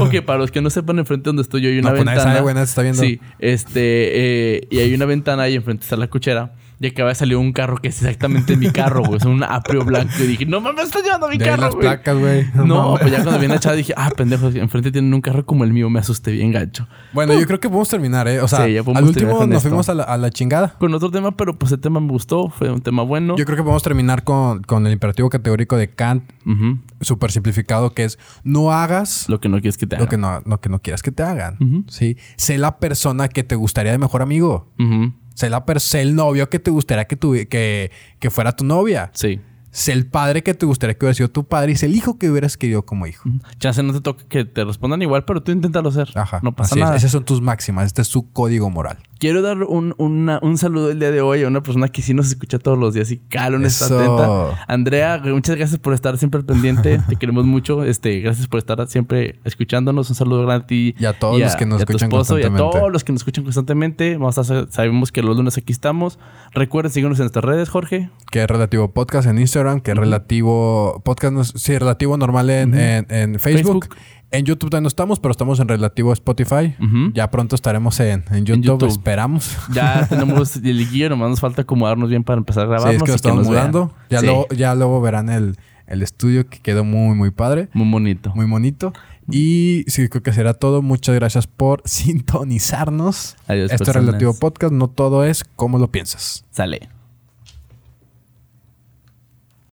ok, para los que no sepan, enfrente donde estoy yo hay una No, pues nadie ventana. sabe, güey, nadie está viendo. Sí, este, eh, y hay una ventana ahí enfrente está la cochera. Y acaba de salir un carro que es exactamente mi carro, güey. Es un aprio blanco. Y dije, no mames, está llevando mi De carro, las güey. placas, güey. No, pues ya cuando viene la chava dije, ah, pendejo, enfrente tienen un carro como el mío. Me asusté bien gacho. Bueno, yo creo que podemos terminar, ¿eh? O sea, Sí, ya podemos al último nos esto. fuimos a la, a la chingada. Con otro tema, pero pues el tema me gustó. Fue un tema bueno. Yo creo que podemos terminar con, con el imperativo categórico de Kant, Ujú. súper simplificado, que es no hagas Lo que no quieres que te haga. lo que no, lo que no quieras que te hagan. ¿sí? Sé la persona que te gustaría de mejor amigo. Ujú. Sé, la per- sé el novio que te gustaría que, tuvi- que, que fuera tu novia. Sí. Sé el padre que te gustaría que hubiera sido tu padre. Y sé el hijo que hubieras querido como hijo. Chance no te toca que te respondan igual, pero tú inténtalo hacer. Ajá. No pasa así es. nada. Esas son tus máximas. Este es su código moral. Quiero dar un, una- un saludo el día de hoy a una persona que sí nos escucha todos los días y Calon está atenta. Andrea, muchas gracias por estar siempre pendiente. Te queremos mucho. Este, gracias por estar siempre escuchándonos. Un saludo grande a ti. Y a todos los que nos y a tu escuchan esposo Y a constantemente. todos los que nos escuchan constantemente. Vamos a sabemos que los lunes aquí estamos. Recuerden seguirnos en nuestras redes, Jorge. Que es relativo podcast en Instagram. Que es relativo podcast. no sí, relativo normal en, en- en Facebook. Facebook. En YouTube todavía no estamos, pero estamos en relativo Spotify. Ujú. Ya pronto estaremos en, en YouTube, YouTube. Esperamos. Ya tenemos el guía, nomás nos falta acomodarnos bien para empezar a Sí, grabarnos. es que lo y estamos nos vean. mudando. Ya, Sí, luego, ya luego verán el, el estudio que quedó muy, muy padre. Muy bonito. Muy bonito. Y sí, creo que será todo. Muchas gracias por sintonizarnos. Adiós, Este personas. relativo podcast. No todo es como lo piensas. Sale.